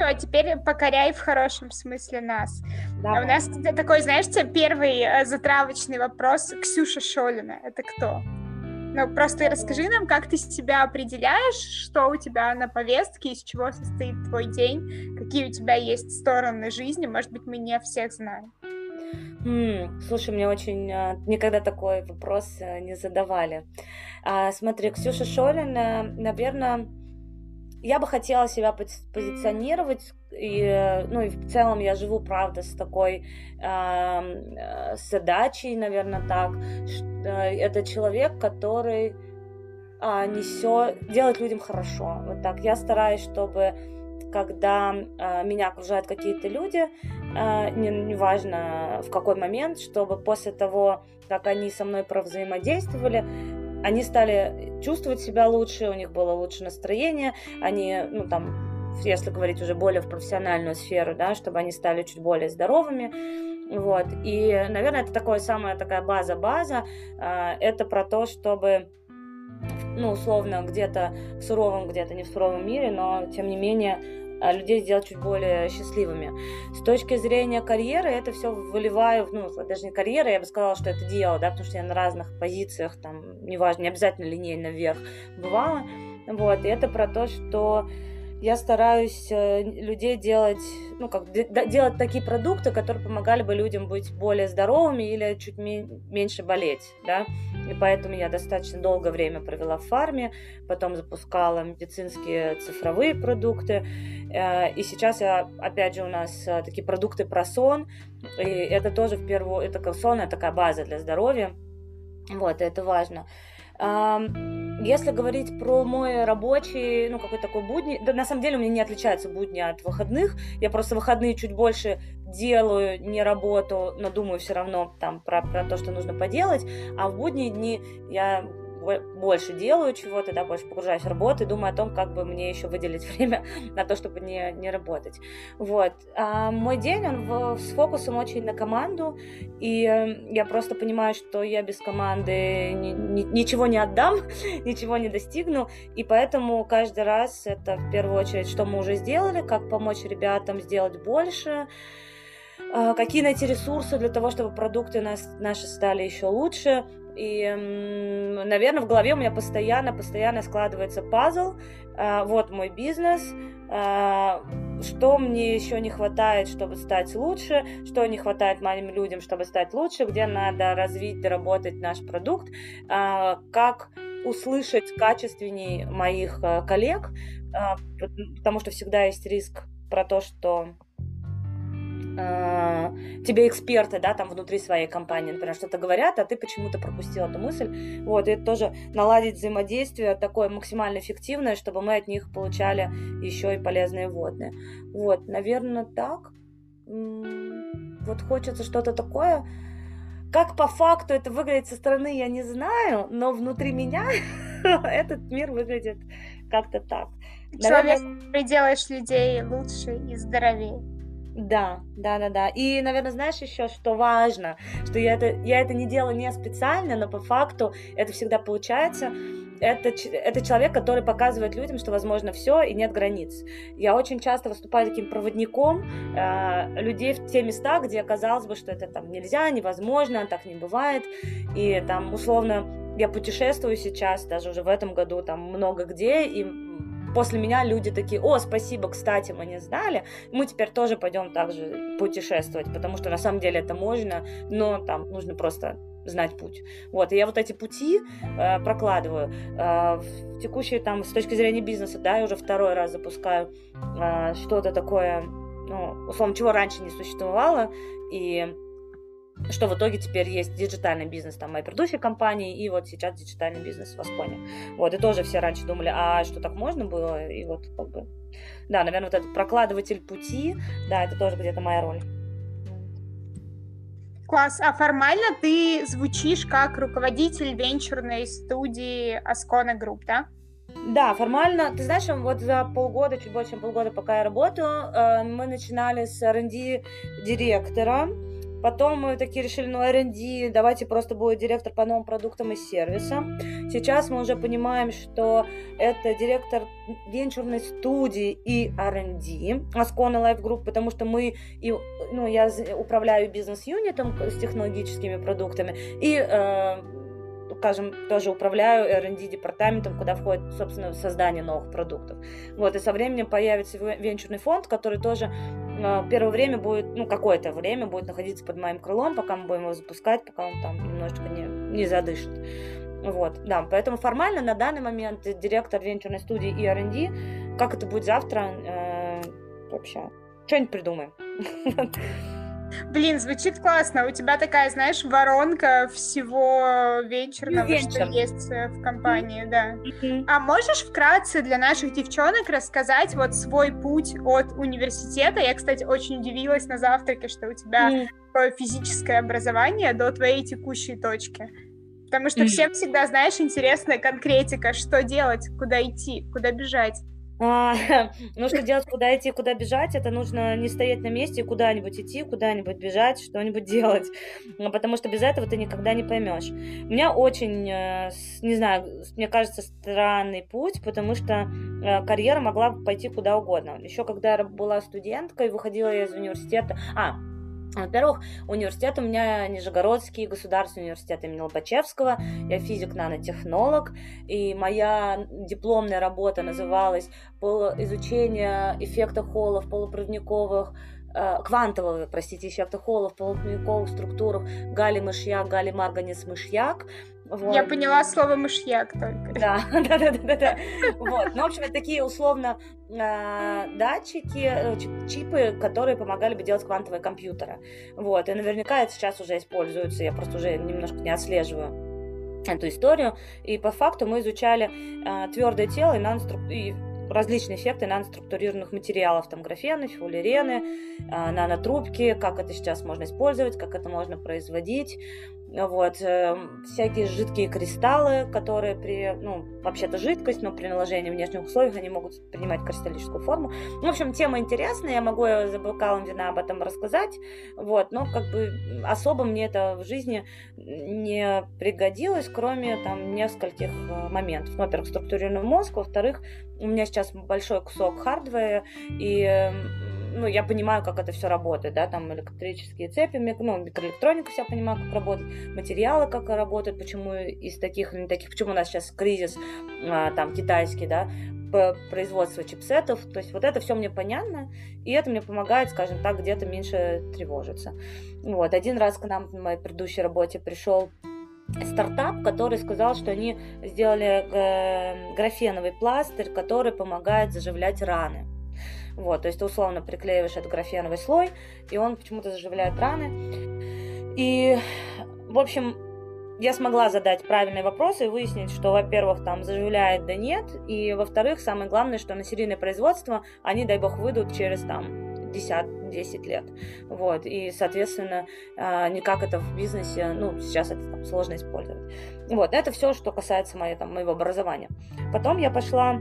все, а теперь покоряй в хорошем смысле нас. Давай. А у нас такой, знаешь, первый э, затравочный вопрос. Ксюша Шолина, это кто? Ну, просто расскажи нам, как ты себя определяешь, что у тебя на повестке, из чего состоит твой день, какие у тебя есть стороны жизни, может быть, мы не всех знаем. М, слушай, мне очень а, никогда такой вопрос а, не задавали. А, смотри, Ксюша Шолина, наверное, я бы хотела себя позиционировать, и, ну и в целом я живу, правда, с такой э, задачей, наверное, так. Это человек, который э, несет, делает людям хорошо. Вот так. Я стараюсь, чтобы когда э, меня окружают какие-то люди, э, неважно не в какой момент, чтобы после того, как они со мной провзаимодействовали, они стали чувствовать себя лучше, у них было лучше настроение, они, ну, там, если говорить уже более в профессиональную сферу, да, чтобы они стали чуть более здоровыми, вот, и, наверное, это такое самая такая база-база, а, это про то, чтобы ну, условно, где-то в суровом, где-то не в суровом мире, но, тем не менее, людей сделать чуть более счастливыми. С точки зрения карьеры, это все выливаю, ну, даже не карьера, я бы сказала, что это дело, да, потому что я на разных позициях, там, неважно, не обязательно линейно вверх бывала, вот, и это про то, что я стараюсь э, людей делать, ну, как делать такие продукты, которые помогали бы людям быть более здоровыми или чуть меньше болеть, да. И поэтому я достаточно долгое время провела в фарме, потом запускала медицинские цифровые продукты. Э, и сейчас я, опять же, у нас э, такие продукты про сон. И это тоже в первую, это сон, такая база для здоровья. Вот, это важно. Если говорить про мой рабочий, ну, какой такой будни, да, на самом деле у меня не отличаются будни от выходных. Я просто выходные чуть больше делаю, не работу, но думаю все равно там про, про то, что нужно поделать. А в будние дни я больше делаю чего-то, да, больше погружаюсь в работу и думаю о том, как бы мне еще выделить время на то, чтобы не, не работать. Вот. А мой день, он в, с фокусом очень на команду, и я просто понимаю, что я без команды ни, ни, ничего не отдам, ничего не достигну, и поэтому каждый раз это в первую очередь, что мы уже сделали, как помочь ребятам сделать больше, а, какие найти ресурсы для того, чтобы продукты нас, наши стали еще лучше, и, наверное, в голове у меня постоянно, постоянно складывается пазл. А, вот мой бизнес, а, что мне еще не хватает, чтобы стать лучше, что не хватает моим людям, чтобы стать лучше, где надо развить, доработать наш продукт, а, как услышать качественней моих коллег, потому что всегда есть риск про то, что тебе эксперты, да, там внутри своей компании, например, что-то говорят, а ты почему-то пропустил эту мысль. Вот, и это тоже наладить взаимодействие такое максимально эффективное, чтобы мы от них получали еще и полезные водные. Вот, наверное, так. Вот хочется что-то такое. Как по факту это выглядит со стороны, я не знаю, но внутри меня этот мир выглядит как-то так. Наверное... Человек, ты делаешь людей лучше и здоровее. Да, да, да, да. И, наверное, знаешь еще, что важно, что я это, я это не делаю не специально, но по факту это всегда получается. Это, это человек, который показывает людям, что возможно все и нет границ. Я очень часто выступаю таким проводником э, людей в те места, где казалось бы, что это там нельзя, невозможно, так не бывает. И там условно я путешествую сейчас, даже уже в этом году там много где, и после меня люди такие, о, спасибо, кстати, мы не знали, мы теперь тоже пойдем также путешествовать, потому что на самом деле это можно, но там нужно просто знать путь. Вот, и я вот эти пути э, прокладываю. Э, в текущей там, с точки зрения бизнеса, да, я уже второй раз запускаю э, что-то такое, ну, условно, чего раньше не существовало, и что в итоге теперь есть диджитальный бизнес там предыдущей компании и вот сейчас диджитальный бизнес в Асконе. Вот, и тоже все раньше думали, а что так можно было? И вот как бы, да, наверное, вот этот прокладыватель пути, да, это тоже где-то моя роль. Класс. А формально ты звучишь как руководитель венчурной студии Аскона Групп, да? Да, формально, ты знаешь, вот за полгода, чуть больше чем полгода, пока я работаю, э, мы начинали с R&D директора, Потом мы такие решили, ну, R&D, давайте просто будет директор по новым продуктам и сервисам. Сейчас мы уже понимаем, что это директор венчурной студии и R&D Ascona Life Group, потому что мы, и, ну, я управляю бизнес-юнитом с технологическими продуктами, и э, скажем, тоже управляю R&D департаментом, куда входит, собственно, создание новых продуктов. Вот, и со временем появится венчурный фонд, который тоже э, первое время будет, ну, какое-то время будет находиться под моим крылом, пока мы будем его запускать, пока он там немножечко не, не задышит. Вот, да, поэтому формально на данный момент директор венчурной студии и R&D, как это будет завтра, э, вообще, что-нибудь придумаем. Блин, звучит классно. У тебя такая, знаешь, воронка всего вечерного, Вечер. что есть э, в компании, да. А можешь вкратце для наших девчонок рассказать вот свой путь от университета? Я, кстати, очень удивилась на завтраке, что у тебя такое физическое образование до твоей текущей точки. Потому что всем всегда, знаешь, интересная конкретика, что делать, куда идти, куда бежать. А, ну, что делать, куда идти, куда бежать, это нужно не стоять на месте, куда-нибудь идти, куда-нибудь бежать, что-нибудь делать, ну, потому что без этого ты никогда не поймешь. У меня очень, э, не знаю, мне кажется, странный путь, потому что э, карьера могла пойти куда угодно. Еще когда я была студенткой, выходила я из университета, а, во-первых, университет у меня Нижегородский государственный университет имени Лобачевского. Я физик-нанотехнолог, и моя дипломная работа называлась «Изучение эффекта холла в полупроводниковых квантового, простите, эффекта холла в полупроводниковых структурах галли-мышьяк, галли-марганец-мышьяк. Вот. Я поняла слово мышьяк только. Да, да, да, да, да. Вот. Ну, в общем, это такие условно э, датчики, э, чипы, которые помогали бы делать квантовые компьютеры. Вот. И наверняка это сейчас уже используется. Я просто уже немножко не отслеживаю эту историю. И по факту мы изучали э, твердое тело и, нанострук... и различные эффекты наноструктурированных материалов, там графены, фуллерены, э, нанотрубки, как это сейчас можно использовать, как это можно производить, вот, э, всякие жидкие кристаллы, которые при, ну, вообще-то жидкость, но при наложении внешних условий они могут принимать кристаллическую форму. Ну, в общем, тема интересная, я могу за бокалом вина об этом рассказать, вот, но как бы особо мне это в жизни не пригодилось, кроме там нескольких э, моментов. Ну, во-первых, структурированный мозг, во-вторых, у меня сейчас большой кусок хардвера, и ну, я понимаю, как это все работает, да, там электрические цепи, ну, микроэлектроника вся понимаю, как работает, материалы как работают, почему из таких не таких, почему у нас сейчас кризис, а, там, китайский, да, по производству чипсетов, то есть вот это все мне понятно, и это мне помогает, скажем так, где-то меньше тревожиться. Вот, один раз к нам в моей предыдущей работе пришел стартап, который сказал, что они сделали э, графеновый пластырь, который помогает заживлять раны. Вот, то есть ты условно приклеиваешь этот графеновый слой, и он почему-то заживляет раны. И, в общем, я смогла задать правильные вопросы и выяснить, что, во-первых, там заживляет да нет, и, во-вторых, самое главное, что на серийное производство они, дай бог, выйдут через там 10, лет. Вот, и, соответственно, а, никак это в бизнесе, ну, сейчас это там, сложно использовать. Вот, это все, что касается моей, там, моего образования. Потом я пошла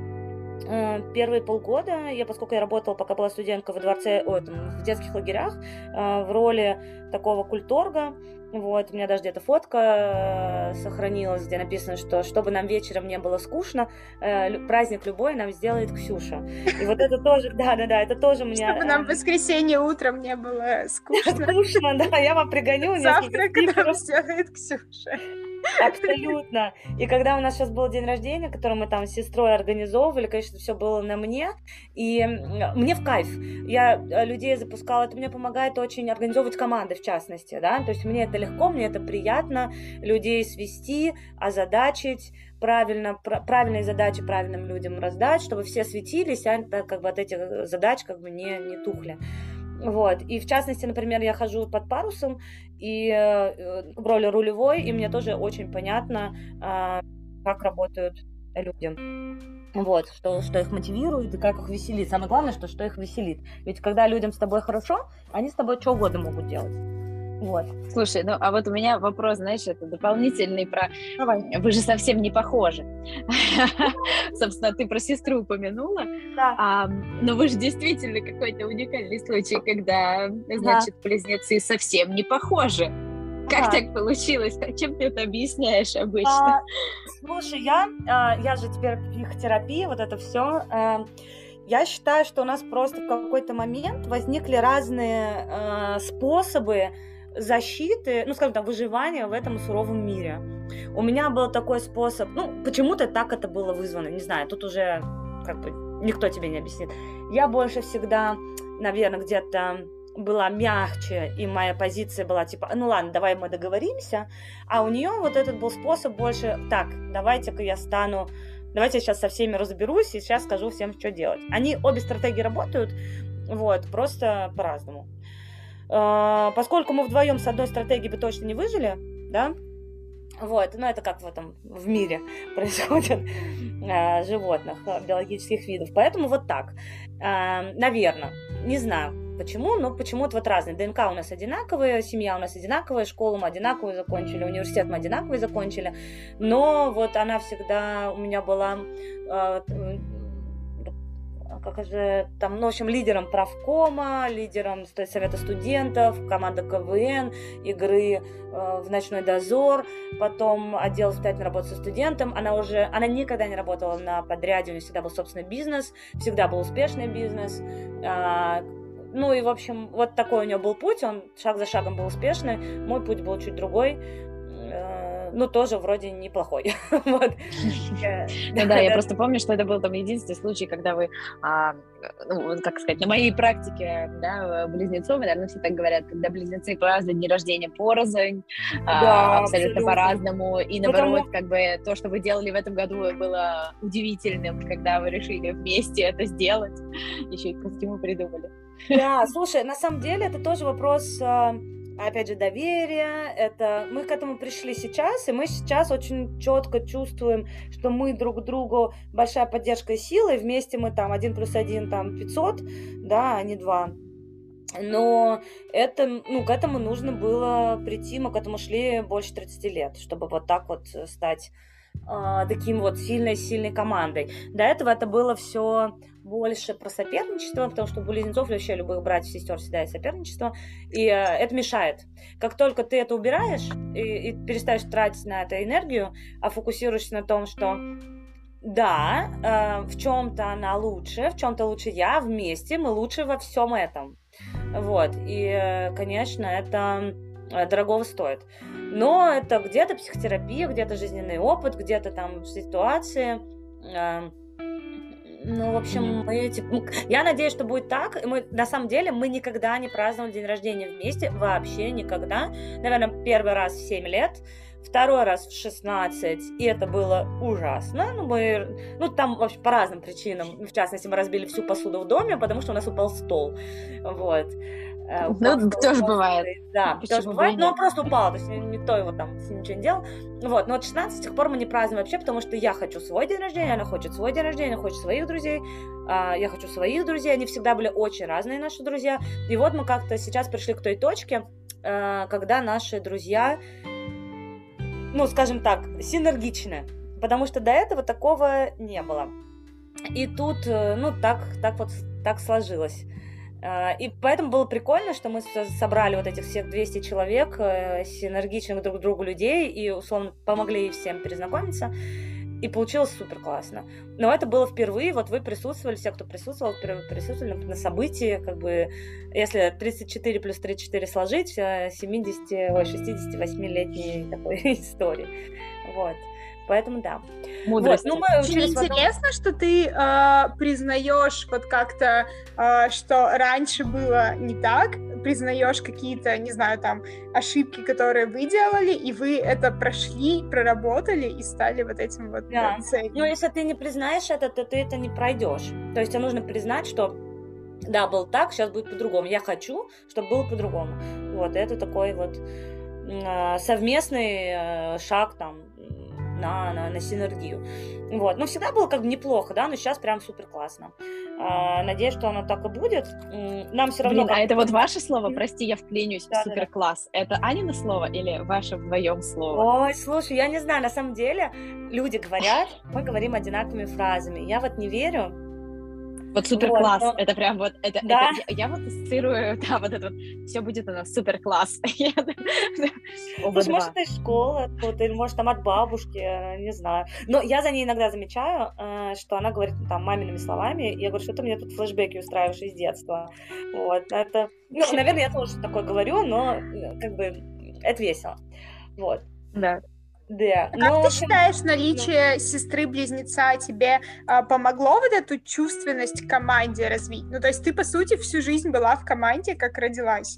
первые полгода, я, поскольку я работала, пока была студенткой во дворце, о, там, в детских лагерях, э, в роли такого культорга, вот, у меня даже где-то фотка э, сохранилась, где написано, что чтобы нам вечером не было скучно, праздник любой нам сделает Ксюша. И вот это тоже, да-да-да, это тоже мне... Чтобы нам в воскресенье утром не было скучно. Скучно, да, я вам пригоню Завтрак нам сделает Ксюша. Абсолютно. И когда у нас сейчас был день рождения, который мы там с сестрой организовывали, конечно, все было на мне. И мне в кайф. Я э, людей запускала, это мне помогает очень организовывать команды, в частности, да. То есть мне это легко, мне это приятно, людей свести, озадачить, правильно, пр- правильные задачи правильным людям раздать, чтобы все светились, а как бы от этих задач как бы не, не тухли. Вот. И в частности, например, я хожу под парусом и э, в роли рулевой, и мне тоже очень понятно, э, как работают люди. Вот, что, что их мотивирует и как их веселит. Самое главное, что, что их веселит. Ведь когда людям с тобой хорошо, они с тобой что угодно могут делать. Вот. Слушай, ну а вот у меня вопрос, знаешь, это дополнительный про... Давай. Вы же совсем не похожи. Собственно, ты про сестру упомянула. Да. А, но вы же действительно какой-то уникальный случай, когда, значит, да. близнецы совсем не похожи. Как так получилось? Чем ты это объясняешь обычно? А, слушай, я, а, я же теперь психотерапия, вот это все. А, я считаю, что у нас просто в какой-то момент возникли разные а, способы защиты, ну, скажем так, выживания в этом суровом мире. У меня был такой способ, ну, почему-то так это было вызвано, не знаю, тут уже как бы никто тебе не объяснит. Я больше всегда, наверное, где-то была мягче, и моя позиция была типа, ну ладно, давай мы договоримся, а у нее вот этот был способ больше, так, давайте-ка я стану, давайте я сейчас со всеми разберусь и сейчас скажу всем, что делать. Они, обе стратегии работают, вот, просто по-разному. А, поскольку мы вдвоем с одной стратегией бы точно не выжили, да, вот, ну это как в этом в мире происходит э, животных, биологических видов. Поэтому вот так. Э, наверное, не знаю почему, но почему-то вот разные. ДНК у нас одинаковые, семья у нас одинаковая, школу мы одинаковую закончили, университет мы одинаковый закончили. Но вот она всегда у меня была э, как же там, ну, в общем, лидером правкома, лидером совета студентов, команда КВН, игры э, в ночной дозор, потом отдел воспитательной работы со студентом. Она уже, она никогда не работала на подряде, у нее всегда был собственный бизнес, всегда был успешный бизнес. Э, ну и, в общем, вот такой у нее был путь, он шаг за шагом был успешный, мой путь был чуть другой ну, тоже вроде неплохой. вот. Ну да, я просто помню, что это был там единственный случай, когда вы, а, ну, как сказать, на моей практике, да, близнецов, наверное, все так говорят, когда близнецы празднуют день рождения порознь, а, абсолютно по-разному, и наоборот, как бы то, что вы делали в этом году, было удивительным, когда вы решили вместе это сделать, еще и костюмы придумали. Да, слушай, на самом деле это тоже вопрос а, опять же, доверие, это мы к этому пришли сейчас, и мы сейчас очень четко чувствуем, что мы друг другу большая поддержка и сила, и вместе мы там один плюс один там 500, да, а не два. Но это, ну, к этому нужно было прийти, мы к этому шли больше 30 лет, чтобы вот так вот стать э, таким вот сильной-сильной командой. До этого это было все больше про соперничество, потому что у близнецов вообще любых братьев сестер всегда есть соперничество, и э, это мешает. Как только ты это убираешь и, и перестаешь тратить на это энергию, а фокусируешься на том, что да, э, в чем-то она лучше, в чем-то лучше я, вместе мы лучше во всем этом. Вот, и, э, конечно, это э, дорогого стоит. Но это где-то психотерапия, где-то жизненный опыт, где-то там ситуации. Э, ну, в общем, мы, типа, я надеюсь, что будет так. Мы, на самом деле, мы никогда не праздновали день рождения вместе, вообще никогда. Наверное, первый раз в 7 лет, второй раз в 16, и это было ужасно. Ну, мы, ну, там, вообще, по разным причинам. В частности, мы разбили всю посуду в доме, потому что у нас упал стол. Вот. Э, ну, тоже бывает. Да, Почему тоже бывает, но он просто упал, то есть никто его там ничего не делал. Вот, но от 16 с тех пор мы не празднуем вообще, потому что я хочу свой день рождения, она хочет свой день рождения, она хочет своих друзей, а, я хочу своих друзей, они всегда были очень разные, наши друзья. И вот мы как-то сейчас пришли к той точке, э, когда наши друзья, ну, скажем так, синергичны, потому что до этого такого не было. И тут, э, ну, так, так вот, так сложилось. А, и поэтому было прикольно, что мы собрали вот этих всех 200 человек, э, синергичных друг другу людей, и, условно, помогли всем перезнакомиться. И получилось супер классно. Но это было впервые, вот вы присутствовали, все, кто присутствовал, присутствовали на событии, как бы, если 34 плюс 34 сложить, 70, э, ой, 68-летней такой истории. Вот. Поэтому да. Мудрость. Вот, ну, мы Очень интересно, потом... что ты э, признаешь вот как-то, э, что раньше было не так, признаешь какие-то, не знаю, там, ошибки, которые вы делали, и вы это прошли, проработали и стали вот этим вот да. целью. Ну, если ты не признаешь это, то ты это не пройдешь. То есть тебе нужно признать, что да, был так, сейчас будет по-другому. Я хочу, чтобы было по-другому. Вот, это такой вот а, совместный э, шаг там на, на, на синергию. Вот. Ну, всегда было как бы неплохо, да, но сейчас прям супер классно. А, надеюсь, что оно так и будет. Нам все равно... Блин, а это вот ваше слово, прости, я вклинюсь, да, супер класс. Да, да. Это Анина слово или ваше вдвоем слово? Ой, слушай, я не знаю, на самом деле люди говорят, мы говорим одинаковыми фразами. Я вот не верю, вот супер класс, вот, но... это прям вот, это, да? это я, я вот ассоциирую, да, вот это вот, все будет у нас супер класс. Слушай, может, это из школы, вот, или может, там от бабушки, э, не знаю. Но я за ней иногда замечаю, э, что она говорит там мамиными словами, я говорю, что ты мне тут флешбеки устраиваешь из детства. Вот, это, ну, наверное, я тоже такое говорю, но э, как бы это весело. Вот. Да. Да. А как ты считаешь, наличие ну... сестры-близнеца тебе а, помогло вот эту чувственность к команде развить? Ну, то есть ты, по сути, всю жизнь была в команде, как родилась.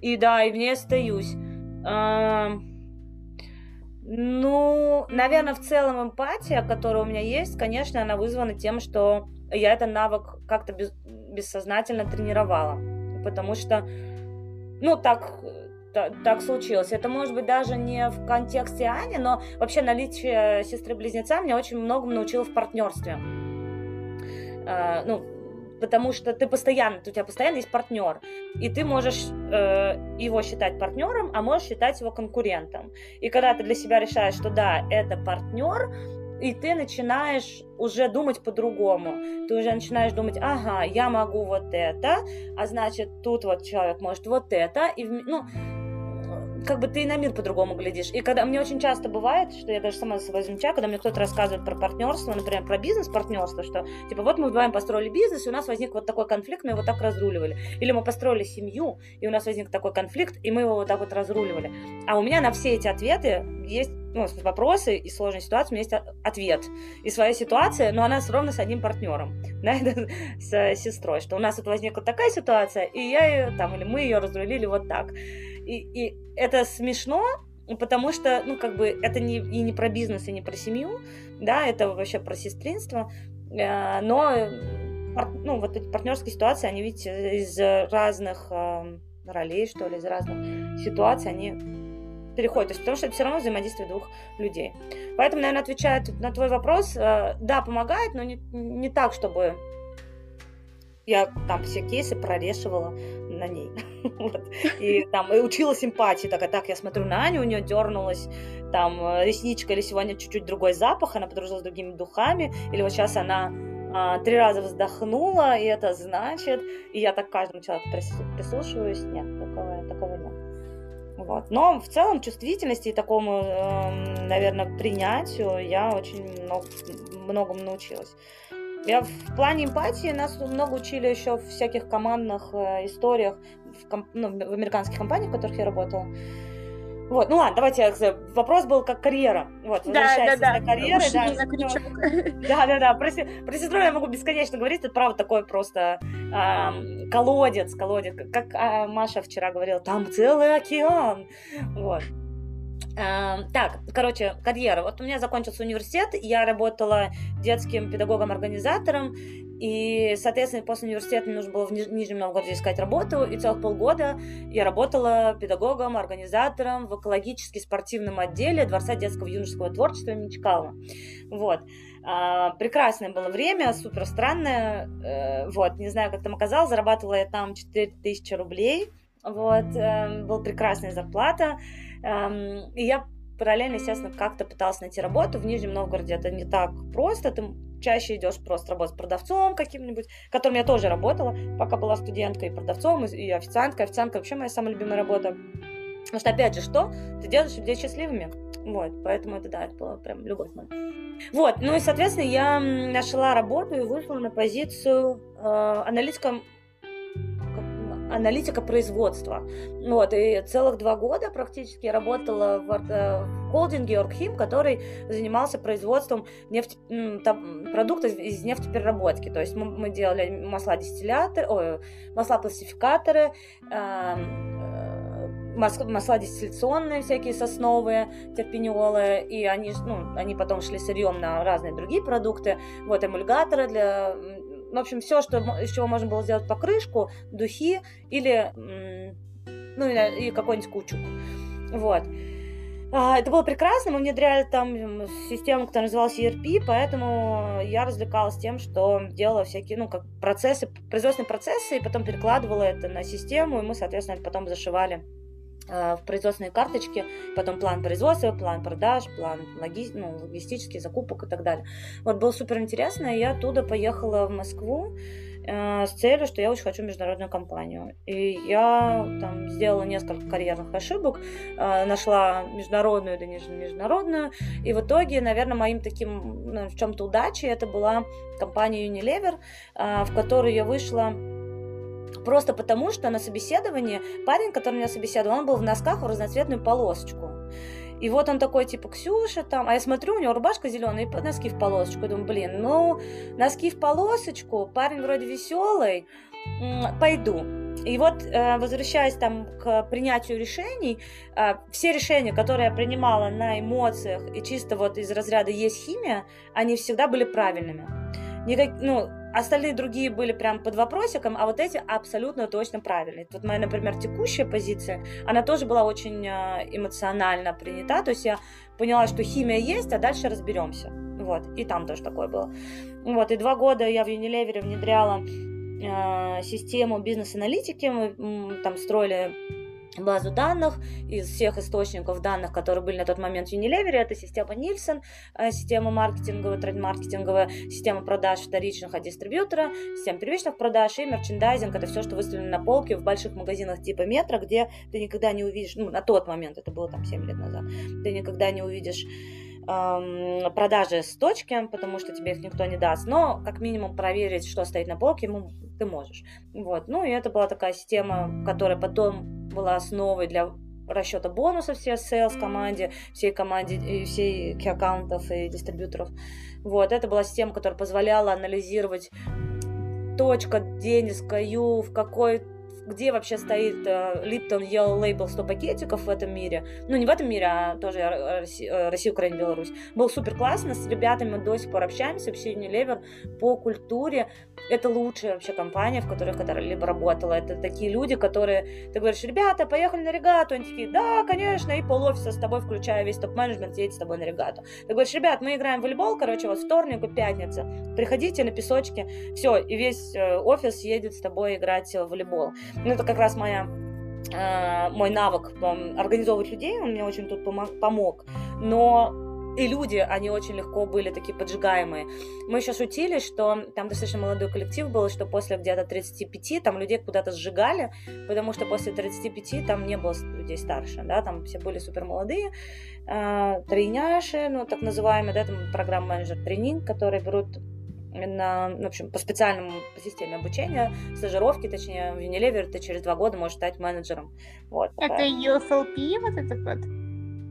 И да, и в ней остаюсь. А, ну, наверное, в целом эмпатия, которая у меня есть, конечно, она вызвана тем, что я этот навык как-то без, бессознательно тренировала. Потому что, ну, так так случилось. Это может быть даже не в контексте Ани, но вообще наличие сестры-близнеца меня очень многому научило в партнерстве. А, ну, потому что ты постоянно, у тебя постоянно есть партнер, и ты можешь э, его считать партнером, а можешь считать его конкурентом. И когда ты для себя решаешь, что да, это партнер, и ты начинаешь уже думать по-другому. Ты уже начинаешь думать, ага, я могу вот это, а значит, тут вот человек может вот это. И, ну, как бы ты на мир по-другому глядишь. И когда мне очень часто бывает, что я даже сама за собой замечаю, когда мне кто-то рассказывает про партнерство, например, про бизнес-партнерство, что типа вот мы вдвоем построили бизнес, и у нас возник вот такой конфликт, мы его так разруливали. Или мы построили семью, и у нас возник такой конфликт, и мы его вот так вот разруливали. А у меня на все эти ответы есть ну, вопросы и сложные ситуации, у меня есть ответ. И своя ситуация, но она ровно с одним партнером, да, с сестрой, что у нас вот возникла такая ситуация, и я ее там, или мы ее разрулили вот так. И, и это смешно, потому что, ну, как бы, это не, и не про бизнес, и не про семью, да, это вообще про сестринство, э, но, ну, вот эти партнерские ситуации, они ведь из разных э, ролей, что ли, из разных ситуаций, они переходят, то есть потому что это все равно взаимодействие двух людей. Поэтому, наверное, отвечает на твой вопрос, э, да, помогает, но не, не так, чтобы я там все кейсы прорешивала на ней. вот. И там и училась эмпатии, так, а так я смотрю на Аню, у нее дернулась там э, ресничка, или сегодня чуть-чуть другой запах, она подружилась с другими духами, или вот сейчас она а, три раза вздохнула, и это значит, и я так к каждому человеку прислушиваюсь, нет, такого, такого нет. Вот. Но в целом чувствительности и такому, э, наверное, принятию я очень много, многому научилась. Я в плане эмпатии нас много учили еще в всяких командных э, историях в, комп, ну, в американских компаниях, в которых я работала. Вот, ну ладно, давайте вопрос был как карьера. Вот, да, да, да. карьеры, да. Да, да, да. Про, про сестру я могу бесконечно говорить, это правда такой просто э, колодец, колодец. Как э, Маша вчера говорила, там целый океан. Вот. Так, короче, карьера. Вот у меня закончился университет, я работала детским педагогом-организатором, и, соответственно, после университета мне нужно было в Нижнем Новгороде искать работу, и целых полгода я работала педагогом, организатором в экологически спортивном отделе Дворца детского юношеского творчества имени Чкалова. Вот. А, прекрасное было время, супер странное. Э, вот, не знаю, как там оказалось, зарабатывала я там 4000 рублей. Вот, э, была прекрасная зарплата. Эм, и я параллельно, естественно, как-то пыталась найти работу. В Нижнем Новгороде это не так просто. Ты чаще идешь просто работать продавцом каким-нибудь, которым я тоже работала, пока была студенткой, и продавцом, и официанткой. Официантка вообще моя самая любимая работа. Потому что, опять же, что? Ты делаешь людей счастливыми. Вот, поэтому это, да, это была прям любовь моя. Вот, ну и, соответственно, я нашла работу и вышла на позицию э, аналитика аналитика производства. Вот, и целых два года практически я работала в, э, холдинге Оргхим, который занимался производством нефть, там, продуктов из нефтепереработки. То есть мы, мы делали масла дистилляторы, ой, масла пластификаторы, эм, э, масла дистилляционные всякие сосновые, терпениолы, и они, ну, они потом шли сырьем на разные другие продукты. Вот эмульгаторы для в общем, все, что, из чего можно было сделать покрышку, духи или, ну, и, какой-нибудь кучук. Вот. А, это было прекрасно, мы внедряли там систему, которая называлась ERP, поэтому я развлекалась тем, что делала всякие, ну, как процессы, производственные процессы, и потом перекладывала это на систему, и мы, соответственно, потом зашивали в производственные карточки, потом план производства, план продаж, план логи... ну, логистический, закупок и так далее. Вот было супер интересно, и я оттуда поехала в Москву, Э, с целью, что я очень хочу международную компанию. И я там сделала несколько карьерных ошибок, э, нашла международную, да не международную, и в итоге, наверное, моим таким ну, в чем-то удачей это была компания Unilever, э, в которую я вышла просто потому, что на собеседовании парень, который меня собеседовал, он был в носках в разноцветную полосочку. И вот он такой, типа, Ксюша там, а я смотрю, у него рубашка зеленая и носки в полосочку. Я думаю, блин, ну, носки в полосочку, парень вроде веселый, пойду. И вот, э, возвращаясь там к принятию решений, э, все решения, которые я принимала на эмоциях и чисто вот из разряда «есть химия», они всегда были правильными. Никак, ну, Остальные другие были прям под вопросиком, а вот эти абсолютно точно правильные. Вот моя, например, текущая позиция, она тоже была очень а, эмоционально принята. То есть я поняла, что химия есть, а дальше разберемся. Вот, и там тоже такое было. Вот, и два года я в Unilever внедряла э, систему бизнес-аналитики. Мы там строили базу данных из всех источников данных, которые были на тот момент в Unilever. Это система Nielsen, э, система маркетинговая, трейд-маркетинговая, система продаж вторичных от дистрибьютора, система первичных продаж и мерчендайзинг. Это все, что выставлено на полке в больших магазинах типа метро, где ты никогда не увидишь, ну, на тот момент, это было там 7 лет назад, ты никогда не увидишь продажи с точки, потому что тебе их никто не даст, но как минимум проверить, что стоит на полке, ему ты можешь. Вот. Ну и это была такая система, которая потом была основой для расчета бонусов всей sales команде, всей команде, всей аккаунтов и дистрибьюторов. Вот, это была система, которая позволяла анализировать точка, день, SKU, в какой где вообще стоит э, Lipton Yellow Label 100 пакетиков в этом мире. Ну, не в этом мире, а тоже Россия, э, Россия Украина, Беларусь. Был супер классно, с ребятами до сих пор общаемся, вообще Unilever по культуре. Это лучшая вообще компания, в которой я когда-либо работала. Это такие люди, которые, ты говоришь, ребята, поехали на регату. Они такие, да, конечно, и пол офиса с тобой, включая весь топ-менеджмент, едет с тобой на регату. Ты говоришь, ребят, мы играем в волейбол, короче, вот вторник и пятница. Приходите на песочке, все, и весь э, офис едет с тобой играть в волейбол. Ну, это как раз моя э, мой навык организовывать людей, он мне очень тут помог. Но и люди, они очень легко были такие поджигаемые. Мы еще шутили, что там достаточно молодой коллектив был, что после где-то 35 там людей куда-то сжигали, потому что после 35 там не было людей старше, да, там все были супер молодые, э, трейняши, ну, так называемые, да, там программа менеджер тренинг, которые берут на, в общем, по специальному по системе обучения, стажировки, точнее, в Unilever ты через два года можешь стать менеджером. Вот, это UFLP вот этот вот?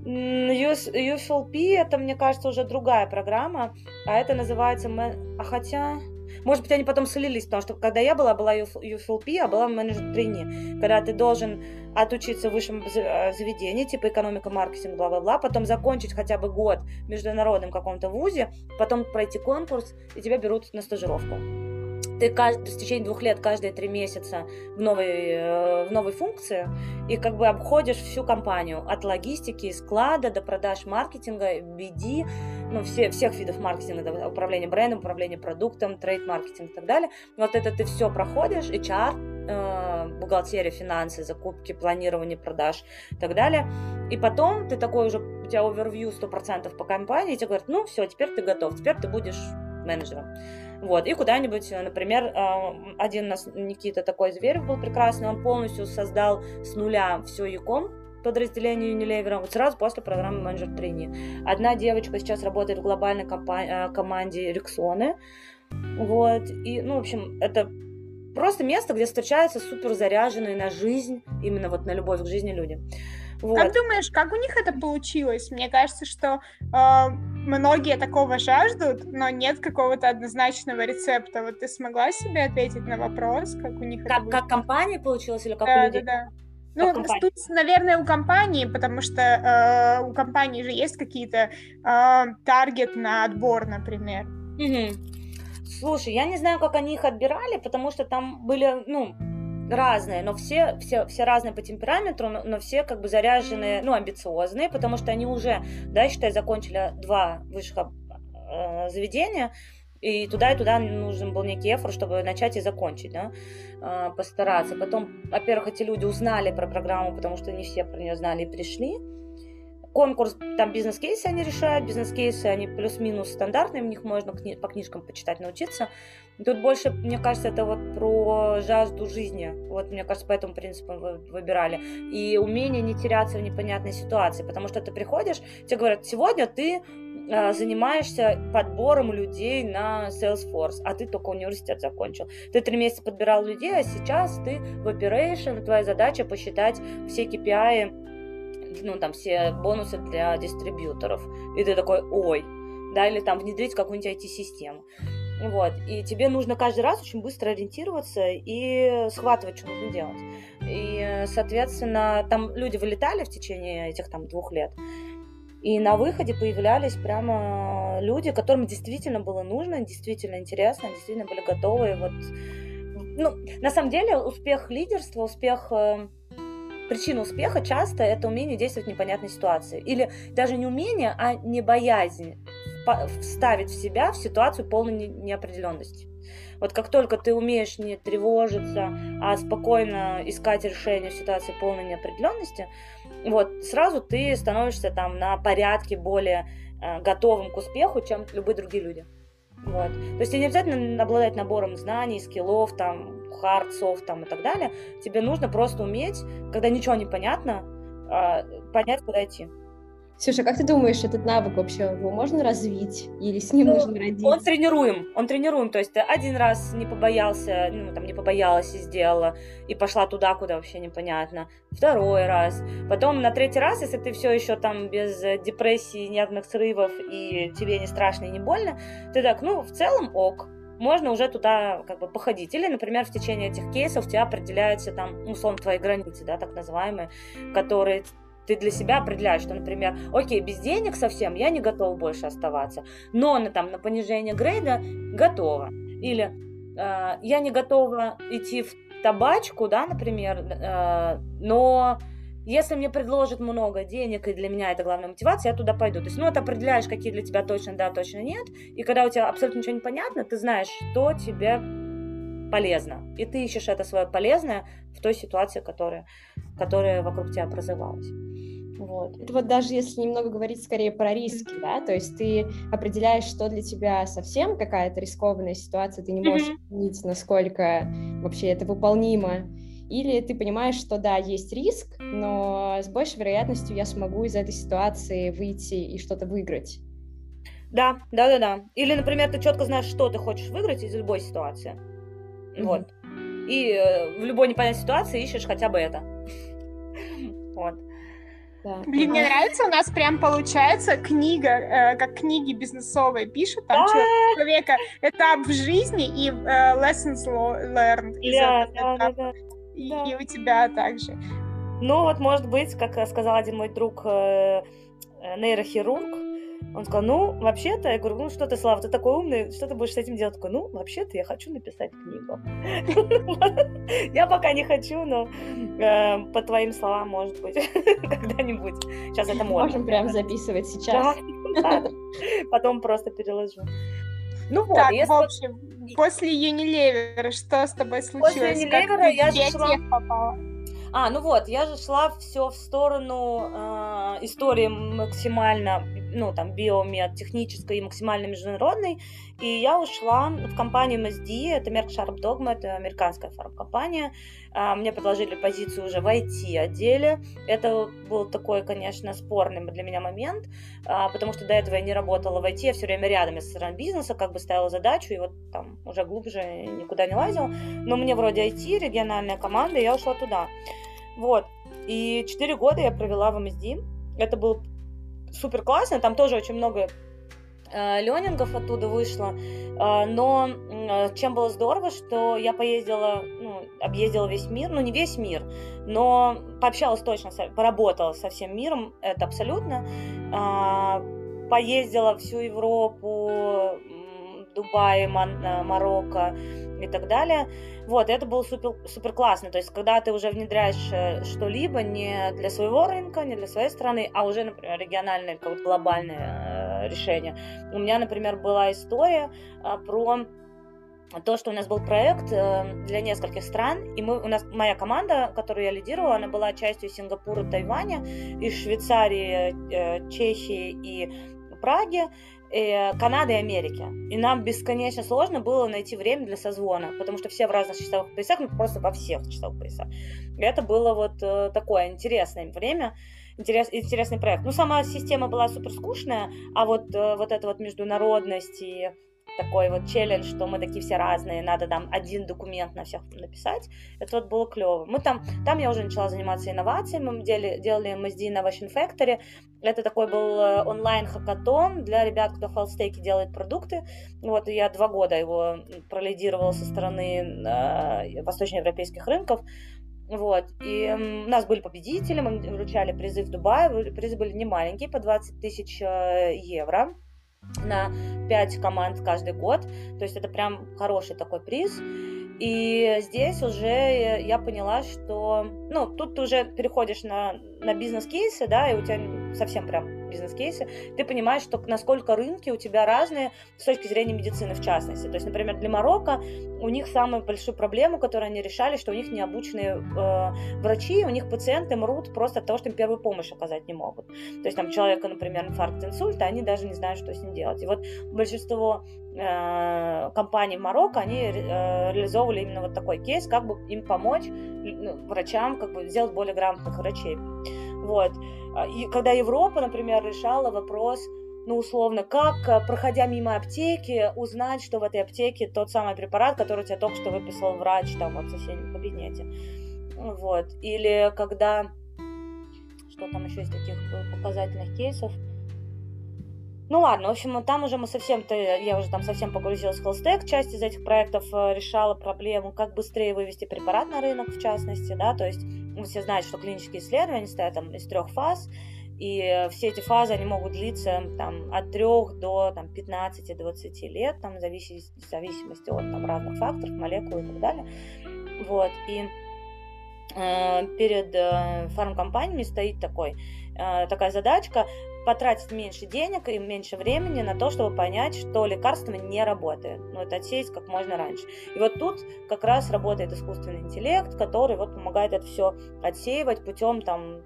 UFLP это, мне кажется, уже другая программа, а это называется... А хотя... Может быть, они потом слились, потому что когда я была, была UFLP, а была менеджер трени, когда ты должен отучиться в высшем э, заведении, типа экономика, маркетинг, бла-бла-бла, потом закончить хотя бы год в международном каком-то вузе, потом пройти конкурс, и тебя берут на стажировку ты в течение двух лет каждые три месяца в новой, э, в новой функции и как бы обходишь всю компанию от логистики, склада до продаж маркетинга, BD, ну, все, всех видов маркетинга, управление брендом, управление продуктом, трейд-маркетинг и так далее. Вот это ты все проходишь, HR, э, бухгалтерия, финансы, закупки, планирование продаж и так далее. И потом ты такой уже, у тебя овервью 100% по компании, и тебе говорят, ну все, теперь ты готов, теперь ты будешь менеджером. Вот, и куда-нибудь, э, например, э, один у нас Никита такой зверь был прекрасный, он полностью создал с нуля все Яком, подразделение Unilever, вот сразу после программы менеджер трени. Одна девочка сейчас работает в глобальной компа- э, команде Рексоны, вот, и, ну, в общем, это просто место, где встречаются супер заряженные на жизнь, именно вот на любовь к жизни люди. Вот. Как думаешь, как у них это получилось? Мне кажется, что э, многие такого жаждут, но нет какого-то однозначного рецепта. Вот ты смогла себе ответить на вопрос, как у них как, это Как компания получилось или как да, у людей? Да, да. Ну, тут, наверное, у компании, потому что э, у компании же есть какие-то э, таргет на отбор, например. Угу. Слушай, я не знаю, как они их отбирали, потому что там были, ну, разные, но все, все, все разные по темпераменту, но, но все как бы заряженные, ну, амбициозные, потому что они уже, да, считай, закончили два высших э, заведения, и туда и туда нужен был некий эфор, чтобы начать и закончить, да, э, постараться. Потом, во-первых, эти люди узнали про программу, потому что не все про нее знали и пришли конкурс, там бизнес-кейсы они решают, бизнес-кейсы, они плюс-минус стандартные, в них можно кни- по книжкам почитать, научиться. Тут больше, мне кажется, это вот про жажду жизни. Вот, мне кажется, по этому принципу вы выбирали. И умение не теряться в непонятной ситуации, потому что ты приходишь, тебе говорят, сегодня ты а, занимаешься подбором людей на Salesforce, а ты только университет закончил. Ты три месяца подбирал людей, а сейчас ты в operation, твоя задача посчитать все KPI ну, там, все бонусы для дистрибьюторов. И ты такой, ой, да, или там внедрить какую-нибудь IT-систему. Вот, и тебе нужно каждый раз очень быстро ориентироваться и схватывать, что нужно делать. И, соответственно, там люди вылетали в течение этих там двух лет, и на выходе появлялись прямо люди, которым действительно было нужно, действительно интересно, действительно были готовы. Вот, ну, на самом деле, успех лидерства, успех э, причина успеха часто это умение действовать в непонятной ситуации. Или даже не умение, а не боязнь вставить в себя в ситуацию полной неопределенности. Вот как только ты умеешь не тревожиться, а спокойно искать решение в ситуации полной неопределенности, вот сразу ты становишься там на порядке более э, готовым к успеху, чем любые другие люди. Вот. То есть не обязательно обладать набором знаний, скиллов, там, soft там, и так далее. Тебе нужно просто уметь, когда ничего не понятно, а, понять, куда идти. Ксюша, как ты думаешь, этот навык вообще его можно развить или с ним ну, нужно родиться? Он тренируем, он тренируем, то есть ты один раз не побоялся, ну там не побоялась и сделала, и пошла туда, куда вообще непонятно, второй раз, потом на третий раз, если ты все еще там без депрессии, нервных срывов и тебе не страшно и не больно, ты так, ну в целом ок, можно уже туда как бы походить. Или, например, в течение этих кейсов у тебя определяются там, ну, условно, твои границы, да, так называемые, которые ты для себя определяешь, что, например, окей, без денег совсем я не готов больше оставаться, но на, там, на понижение грейда готова. Или э, я не готова идти в табачку, да, например, э, но если мне предложат много денег, и для меня это главная мотивация, я туда пойду. То есть, ну, ты определяешь, какие для тебя точно да, точно нет. И когда у тебя абсолютно ничего не понятно, ты знаешь, что тебе полезно. И ты ищешь это свое полезное в той ситуации, которая, которая вокруг тебя образовалась. Вот. Это вот даже если немного говорить скорее про риски, да, то есть ты определяешь, что для тебя совсем какая-то рискованная ситуация, ты не можешь оценить, насколько вообще это выполнимо, или ты понимаешь, что да, есть риск, но с большей вероятностью я смогу из этой ситуации выйти и что-то выиграть. Да, да, да, да. Или, например, ты четко знаешь, что ты хочешь выиграть из любой ситуации. Mm-hmm. Вот. И э, в любой непонятной ситуации ищешь хотя бы это. Вот. Да. Блин, мне нравится, у нас прям получается книга, э, как книги бизнесовые пишут, там да. человека этап в жизни и э, lessons learned. Да, да, да, да и, да. и у тебя также. Ну вот, может быть, как сказал один мой друг, э, э, нейрохирург, он сказал, ну, вообще-то, я говорю, ну, что ты, Слава, ты такой умный, что ты будешь с этим делать? Такой, ну, вообще-то я хочу написать книгу. Я пока не хочу, но э, по твоим словам, может быть, когда-нибудь. Сейчас это можно. Можем прям записывать сейчас. Потом просто переложу. Ну вот, в общем, после Unilever что с тобой случилось? После Unilever я же шла... попала? А, ну вот, я же шла все в сторону э, истории максимально, ну, там, биомед, технической и максимально международной, и я ушла в компанию MSD, это Merck Sharp Dogma, это американская фармкомпания, э, мне предложили позицию уже в IT-отделе, это был такой, конечно, спорный для меня момент, э, потому что до этого я не работала в IT, я все время рядом из стороны бизнеса, как бы ставила задачу, и вот там уже глубже никуда не лазила, но мне вроде IT, региональная команда, и я ушла туда. Вот. И 4 года я провела в МСД. Это было супер классно. Там тоже очень много э, ленингов оттуда вышло. Э, но э, чем было здорово, что я поездила, ну, объездила весь мир. Ну, не весь мир, но пообщалась точно, поработала со всем миром. Это абсолютно. Поездила всю Европу, Дубае, Марокко и так далее. Вот, это было супер, супер классно. То есть, когда ты уже внедряешь э, что-либо не для своего рынка, не для своей страны, а уже, например, региональное какое-то глобальное э, решение. У меня, например, была история э, про то, что у нас был проект э, для нескольких стран, и мы, у нас моя команда, которую я лидировала, она была частью Сингапура, Тайваня, из Швейцарии, э, Чехии и Праги, э, Канады и Америки. И нам бесконечно сложно было найти время для созвона, потому что все в разных часовых поясах, ну просто во всех часовых поясах. И это было вот такое интересное время, интерес, интересный проект. Ну, сама система была супер скучная, а вот, вот эта вот международность и такой вот челлендж, что мы такие все разные, надо там один документ на всех написать. Это вот было клево. Мы там, там я уже начала заниматься инновациями, мы делали, делали MSD Innovation Factory. Это такой был э, онлайн-хакатон для ребят, кто в делает продукты. Вот, и я два года его пролидировала со стороны э, восточноевропейских рынков. Вот, и у нас были победители, мы вручали призы в Дубае, призы были не маленькие, по 20 тысяч э, евро на 5 команд каждый год. То есть это прям хороший такой приз. И здесь уже я поняла, что, ну, тут ты уже переходишь на, на бизнес-кейсы, да, и у тебя совсем прям бизнес-кейсы, ты понимаешь, что насколько рынки у тебя разные с точки зрения медицины в частности. То есть, например, для Марокко у них самую большую проблему, которую они решали, что у них необученные э, врачи, у них пациенты мрут просто от того, что им первую помощь оказать не могут. То есть там человека, например, инфаркт, инсульт, а они даже не знают, что с ним делать. И вот большинство э, компаний Марокко, они э, реализовывали именно вот такой кейс, как бы им помочь ну, врачам, как бы сделать более грамотных врачей. Вот. А, и когда Европа, например, решала вопрос, ну, условно, как, э, проходя мимо аптеки, узнать, что в этой аптеке тот самый препарат, который тебе только что выписал врач там вот в соседнем кабинете. Вот. Или когда... Что там еще из таких показательных кейсов? Ну ладно, в общем, там уже мы совсем-то, я уже там совсем погрузилась в холстек, часть из этих проектов э, решала проблему, как быстрее вывести препарат на рынок, в частности, да, то есть вы все знаете, что клинические исследования стоят там из трех фаз, и все эти фазы, они могут длиться там, от 3 до там, 15-20 лет, там, в зависимости, в зависимости от там, разных факторов, молекул и так далее. Вот, и э, перед э, фармкомпаниями стоит такой, э, такая задачка потратить меньше денег и меньше времени на то, чтобы понять, что лекарство не работает. Ну, это отсеять как можно раньше. И вот тут как раз работает искусственный интеллект, который вот помогает это все отсеивать путем там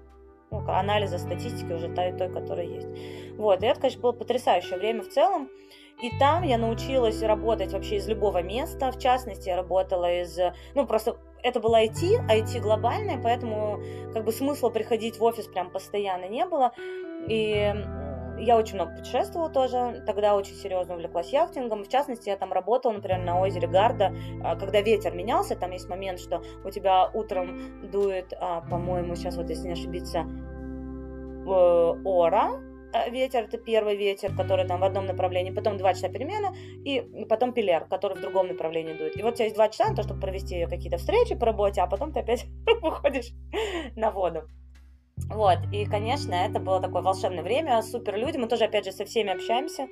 ну, анализа статистики уже той, той, которая есть. Вот, и это, конечно, было потрясающее время в целом. И там я научилась работать вообще из любого места. В частности, я работала из... Ну, просто это было IT, IT глобальное, поэтому как бы смысла приходить в офис прям постоянно не было. И я очень много путешествовала тоже, тогда очень серьезно увлеклась яхтингом. В частности, я там работала, например, на озере Гарда, а, когда ветер менялся, там есть момент, что у тебя утром дует, а, по-моему, сейчас вот если не ошибиться, ора, э, ветер, это первый ветер, который там в одном направлении, потом два часа перемена, и потом пилер, который в другом направлении дует. И вот у тебя есть два часа на то, чтобы провести какие-то встречи по работе, а потом ты опять выходишь на воду. Вот, и, конечно, это было такое волшебное время, супер люди, мы тоже, опять же, со всеми общаемся,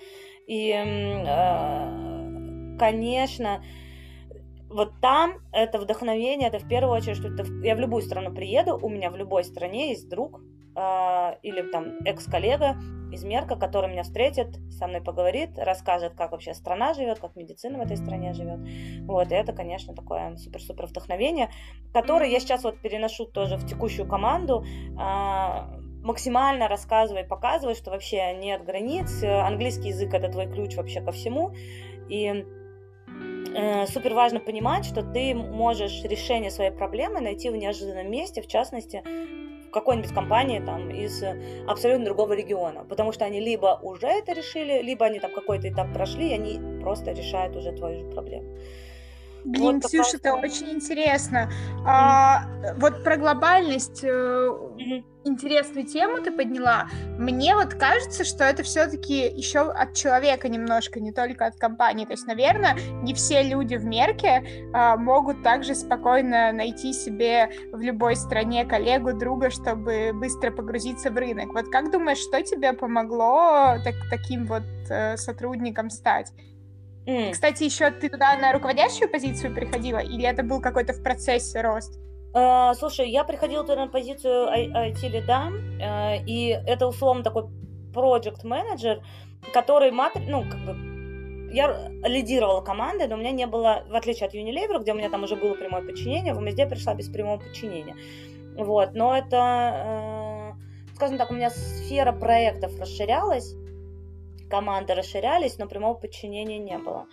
и, э, конечно, вот там это вдохновение, это в первую очередь, что это, я в любую страну приеду, у меня в любой стране есть друг, э, или там экс-коллега из Мерка, который меня встретит, со мной поговорит, расскажет, как вообще страна живет, как медицина в этой стране живет. Вот, и это, конечно, такое супер-супер вдохновение, которое я сейчас вот переношу тоже в текущую команду, э, максимально рассказывай, показывай, что вообще нет границ, английский язык это твой ключ вообще ко всему, и э, супер важно понимать, что ты можешь решение своей проблемы найти в неожиданном месте, в частности, какой-нибудь компании там из абсолютно другого региона, потому что они либо уже это решили, либо они там какой-то этап прошли, и они просто решают уже твою проблему. Блин, вот Ксюша, это очень интересно. Mm-hmm. А, вот про глобальность mm-hmm. интересную тему ты подняла. Мне вот кажется, что это все-таки еще от человека немножко, не только от компании. То есть, наверное, не все люди в Мерке а, могут также спокойно найти себе в любой стране коллегу, друга, чтобы быстро погрузиться в рынок. Вот как думаешь, что тебе помогло так, таким вот э, сотрудником стать? Mm. Кстати, еще ты туда на руководящую позицию приходила, или это был какой-то в процессе рост? Uh, слушай, я приходила туда на позицию IT-лида, uh, и это условно такой project менеджер который, матри... ну, как бы, я лидировала командой, но у меня не было, в отличие от Unilever, где у меня там уже было прямое подчинение, в МСД пришла без прямого подчинения. Вот, но это, э, скажем так, у меня сфера проектов расширялась, команды расширялись, но прямого подчинения не было.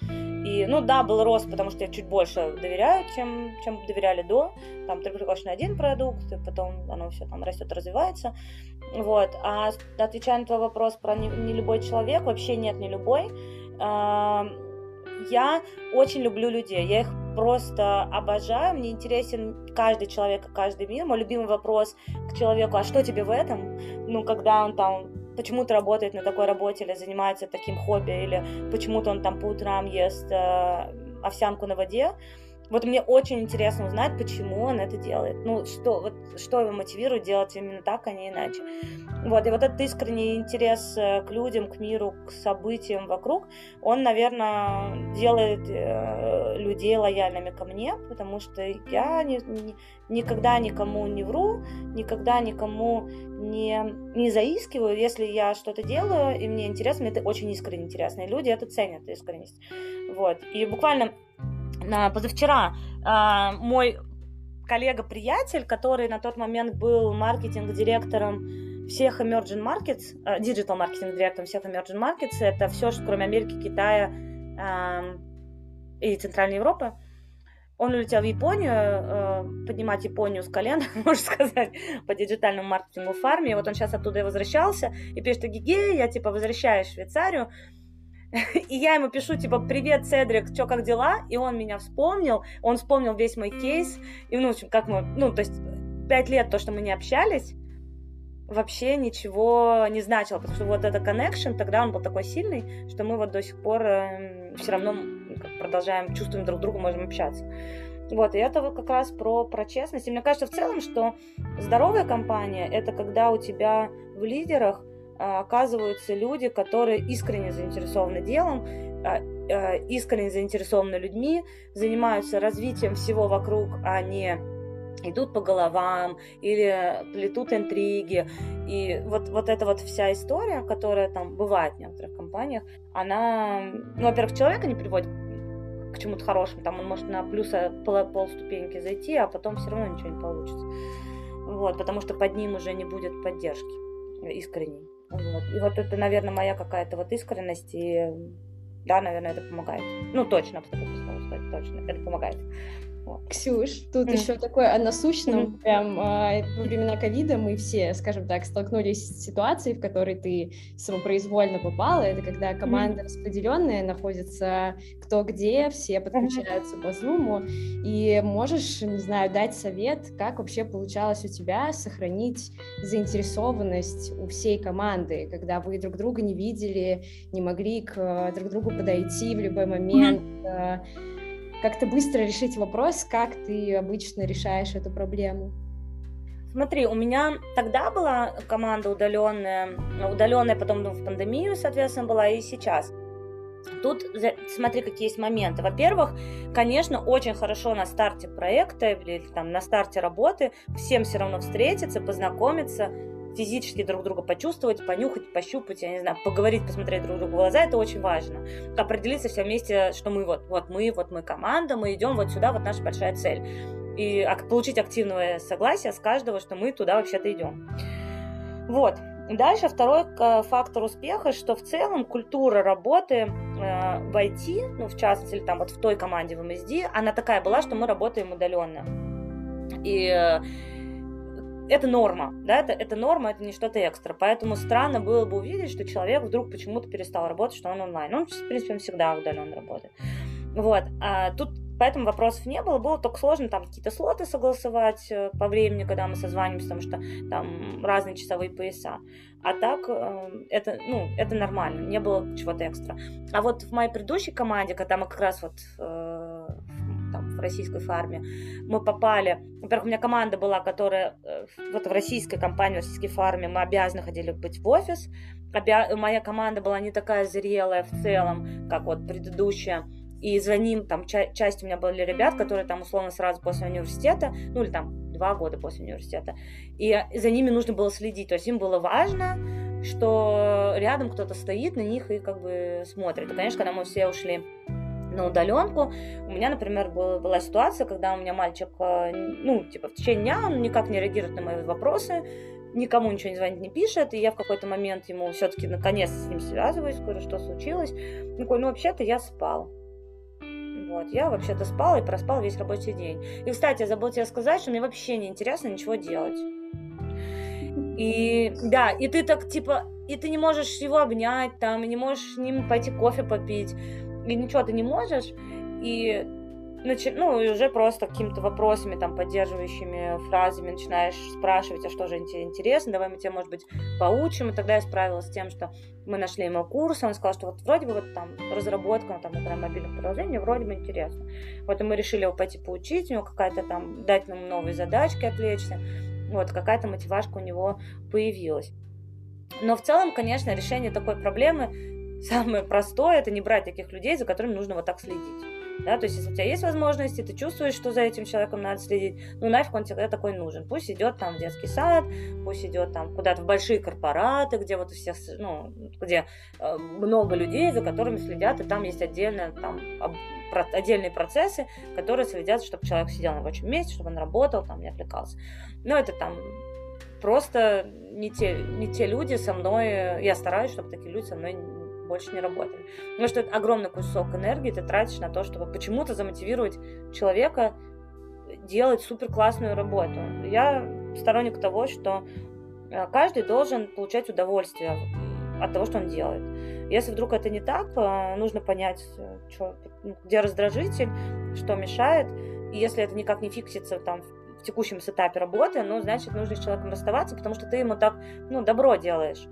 И, ну да, был рост, потому что я чуть больше доверяю, чем, чем доверяли до. Там ты приходишь на один продукт, и потом оно все там растет, развивается. Вот. А отвечая на твой вопрос про не, не любой человек, вообще нет, не любой. А, я очень люблю людей, я их просто обожаю, мне интересен каждый человек, каждый мир. Мой любимый вопрос к человеку, а что тебе в этом? Ну, когда он там почему-то работает на такой работе или занимается таким хобби, или почему-то он там по утрам ест э, овсянку на воде. Вот мне очень интересно узнать, почему он это делает. Ну, что, вот, что его мотивирует делать именно так, а не иначе. Вот, и вот этот искренний интерес э, к людям, к миру, к событиям вокруг, он, наверное, делает э, людей лояльными ко мне, потому что я не, не, никогда никому не вру, никогда никому не, не заискиваю. Если я что-то делаю, и мне интересно, мне это очень искренне интересно, и люди это ценят, искренность. Вот, и буквально позавчера а, мой коллега-приятель, который на тот момент был маркетинг-директором всех emerging markets, а, digital маркетинг-директором всех emerging markets, это все, что кроме Америки, Китая и Центральной Европы, он улетел в Японию, а, поднимать Японию с колен, можно сказать, по диджитальному маркетингу в фарме. И вот он сейчас оттуда и возвращался и пишет, Гиге, я типа возвращаюсь в Швейцарию, И я ему пишу, типа, привет, Седрик, что, как дела? И он меня вспомнил, он вспомнил весь мой кейс. И, ну, в общем, как мы, ну, то есть, пять лет то, что мы не общались, вообще ничего не значило, потому что вот этот connection, тогда он был такой сильный, что мы вот до сих пор э, все равно продолжаем, чувствуем друг друга, можем общаться. Вот, и это вот как раз про, про честность. И мне кажется в целом, что здоровая компания – это когда у тебя в лидерах оказываются люди, которые искренне заинтересованы делом, а, а, искренне заинтересованы людьми, занимаются развитием всего вокруг, а не идут по головам или плетут интриги. И вот, вот эта вот вся история, которая там бывает в некоторых компаниях, она, ну, во-первых, человека не приводит к чему-то хорошему, там он может на плюса пол, полступеньки зайти, а потом все равно ничего не получится. Вот, потому что под ним уже не будет поддержки искренней. Вот. И вот это, наверное, моя какая-то вот искренность, и да, наверное, это помогает. Ну, точно, сказать, точно, это помогает. Ксюш, тут mm. еще такое о насущном. Mm-hmm. Прям э, во времена ковида мы все, скажем так, столкнулись с ситуацией, в которой ты самопроизвольно попала. Это когда команда mm-hmm. распределенная находится кто где, все подключаются mm-hmm. по зуму. И можешь, не знаю, дать совет, как вообще получалось у тебя сохранить заинтересованность у всей команды, когда вы друг друга не видели, не могли к друг другу подойти в любой момент. Mm-hmm как-то быстро решить вопрос, как ты обычно решаешь эту проблему? Смотри, у меня тогда была команда удаленная, удаленная потом в пандемию, соответственно, была и сейчас. Тут смотри, какие есть моменты. Во-первых, конечно, очень хорошо на старте проекта или там на старте работы всем все равно встретиться, познакомиться, физически друг друга почувствовать, понюхать, пощупать, я не знаю, поговорить, посмотреть друг другу в глаза, это очень важно. Определиться все вместе, что мы вот, вот мы, вот мы команда, мы идем вот сюда, вот наша большая цель. И получить активное согласие с каждого, что мы туда вообще-то идем. Вот. Дальше второй фактор успеха, что в целом культура работы э, в IT, ну, в частности, или там вот в той команде в MSD, она такая была, что мы работаем удаленно. И э, это норма, да, это, это норма, это не что-то экстра. Поэтому странно было бы увидеть, что человек вдруг почему-то перестал работать, что он онлайн. Он, в принципе, он всегда удаленно работает. Вот. А тут поэтому вопросов не было. Было только сложно там какие-то слоты согласовать э, по времени, когда мы созванимся, потому что там разные часовые пояса. А так э, это, ну, это нормально, не было чего-то экстра. А вот в моей предыдущей команде, когда мы как раз вот э, в российской фарме. Мы попали, во-первых, у меня команда была, которая э, вот в российской компании, в российской фарме, мы обязаны ходили быть в офис. Обя... Моя команда была не такая зрелая в целом, как вот предыдущая. И за ним, там, ча- часть у меня были ребят, которые там условно сразу после университета, ну или там два года после университета, и за ними нужно было следить. То есть им было важно, что рядом кто-то стоит на них и как бы смотрит. И, конечно, когда мы все ушли на удаленку. У меня, например, был, была ситуация, когда у меня мальчик, э, ну, типа, в течение дня он никак не реагирует на мои вопросы, никому ничего не звонит, не пишет, и я в какой-то момент ему все-таки наконец с ним связываюсь, говорю, что случилось. Он такой, ну, вообще-то я спал. Вот, я вообще-то спал и проспал весь рабочий день. И, кстати, забыл тебе сказать, что мне вообще не интересно ничего делать. И да, и ты так типа, и ты не можешь его обнять там, и не можешь с ним пойти кофе попить, и ничего ты не можешь, и начи... ну, и уже просто какими-то вопросами, там, поддерживающими фразами начинаешь спрашивать, а что же тебе интересно, давай мы тебя, может быть, поучим. И тогда я справилась с тем, что мы нашли ему курс, он сказал, что вот вроде бы вот там разработка, там, например, мобильных приложений, вроде бы интересно. Вот и мы решили его пойти поучить, у него какая-то там, дать нам новые задачки, отвлечься. Вот, какая-то мотивашка у него появилась. Но в целом, конечно, решение такой проблемы самое простое – это не брать таких людей, за которыми нужно вот так следить. Да, то есть, если у тебя есть возможности, ты чувствуешь, что за этим человеком надо следить, ну нафиг он тебе такой нужен. Пусть идет там в детский сад, пусть идет там куда-то в большие корпораты, где вот все, ну, где э, много людей, за которыми следят, и там есть отдельно там про, отдельные процессы, которые следят, чтобы человек сидел на рабочем месте, чтобы он работал, там, не отвлекался. Но это там просто не те, не те люди со мной, я стараюсь, чтобы такие люди со мной больше не работали. Потому что это огромный кусок энергии ты тратишь на то, чтобы почему-то замотивировать человека делать супер классную работу. Я сторонник того, что э, каждый должен получать удовольствие от того, что он делает. Если вдруг это не так, э, нужно понять, э, что, ну, где раздражитель, что мешает. И если это никак не фиксится там в текущем этапе работы, ну, значит, нужно с человеком расставаться, потому что ты ему так, ну, добро делаешь.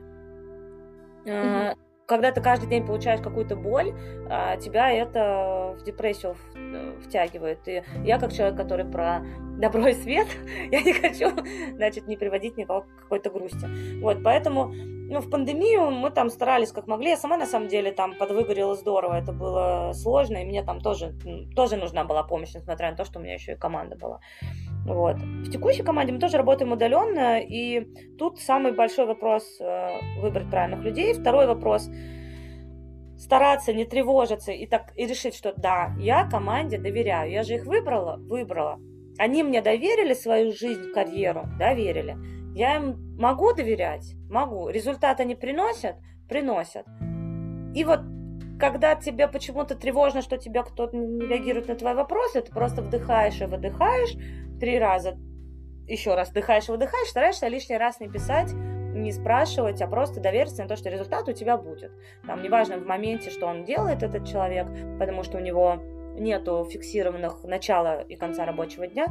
Mm-hmm когда ты каждый день получаешь какую-то боль, а, тебя это в депрессию э, втягивает. И я как человек, который про добро и свет, я не хочу, значит, не приводить никого к какой-то грусти. Вот, поэтому, ну, в пандемию мы там старались как могли. Я сама, на самом деле, там подвыгорела здорово. Это было сложно, и мне там тоже, тоже нужна была помощь, несмотря на то, что у меня еще и команда была. Вот. В текущей команде мы тоже работаем удаленно, и тут самый большой вопрос э, выбрать правильных людей. Второй вопрос стараться не тревожиться и так и решить, что да, я команде доверяю, я же их выбрала, выбрала. Они мне доверили свою жизнь, карьеру, доверили. Я им могу доверять, могу. Результаты они приносят, приносят. И вот когда тебе почему-то тревожно, что тебе кто-то не реагирует на твои вопросы, ты просто вдыхаешь и выдыхаешь, три раза еще раз вдыхаешь и выдыхаешь, стараешься лишний раз не писать, не спрашивать, а просто довериться на то, что результат у тебя будет. Там неважно в моменте, что он делает, этот человек, потому что у него нету фиксированных начала и конца рабочего дня.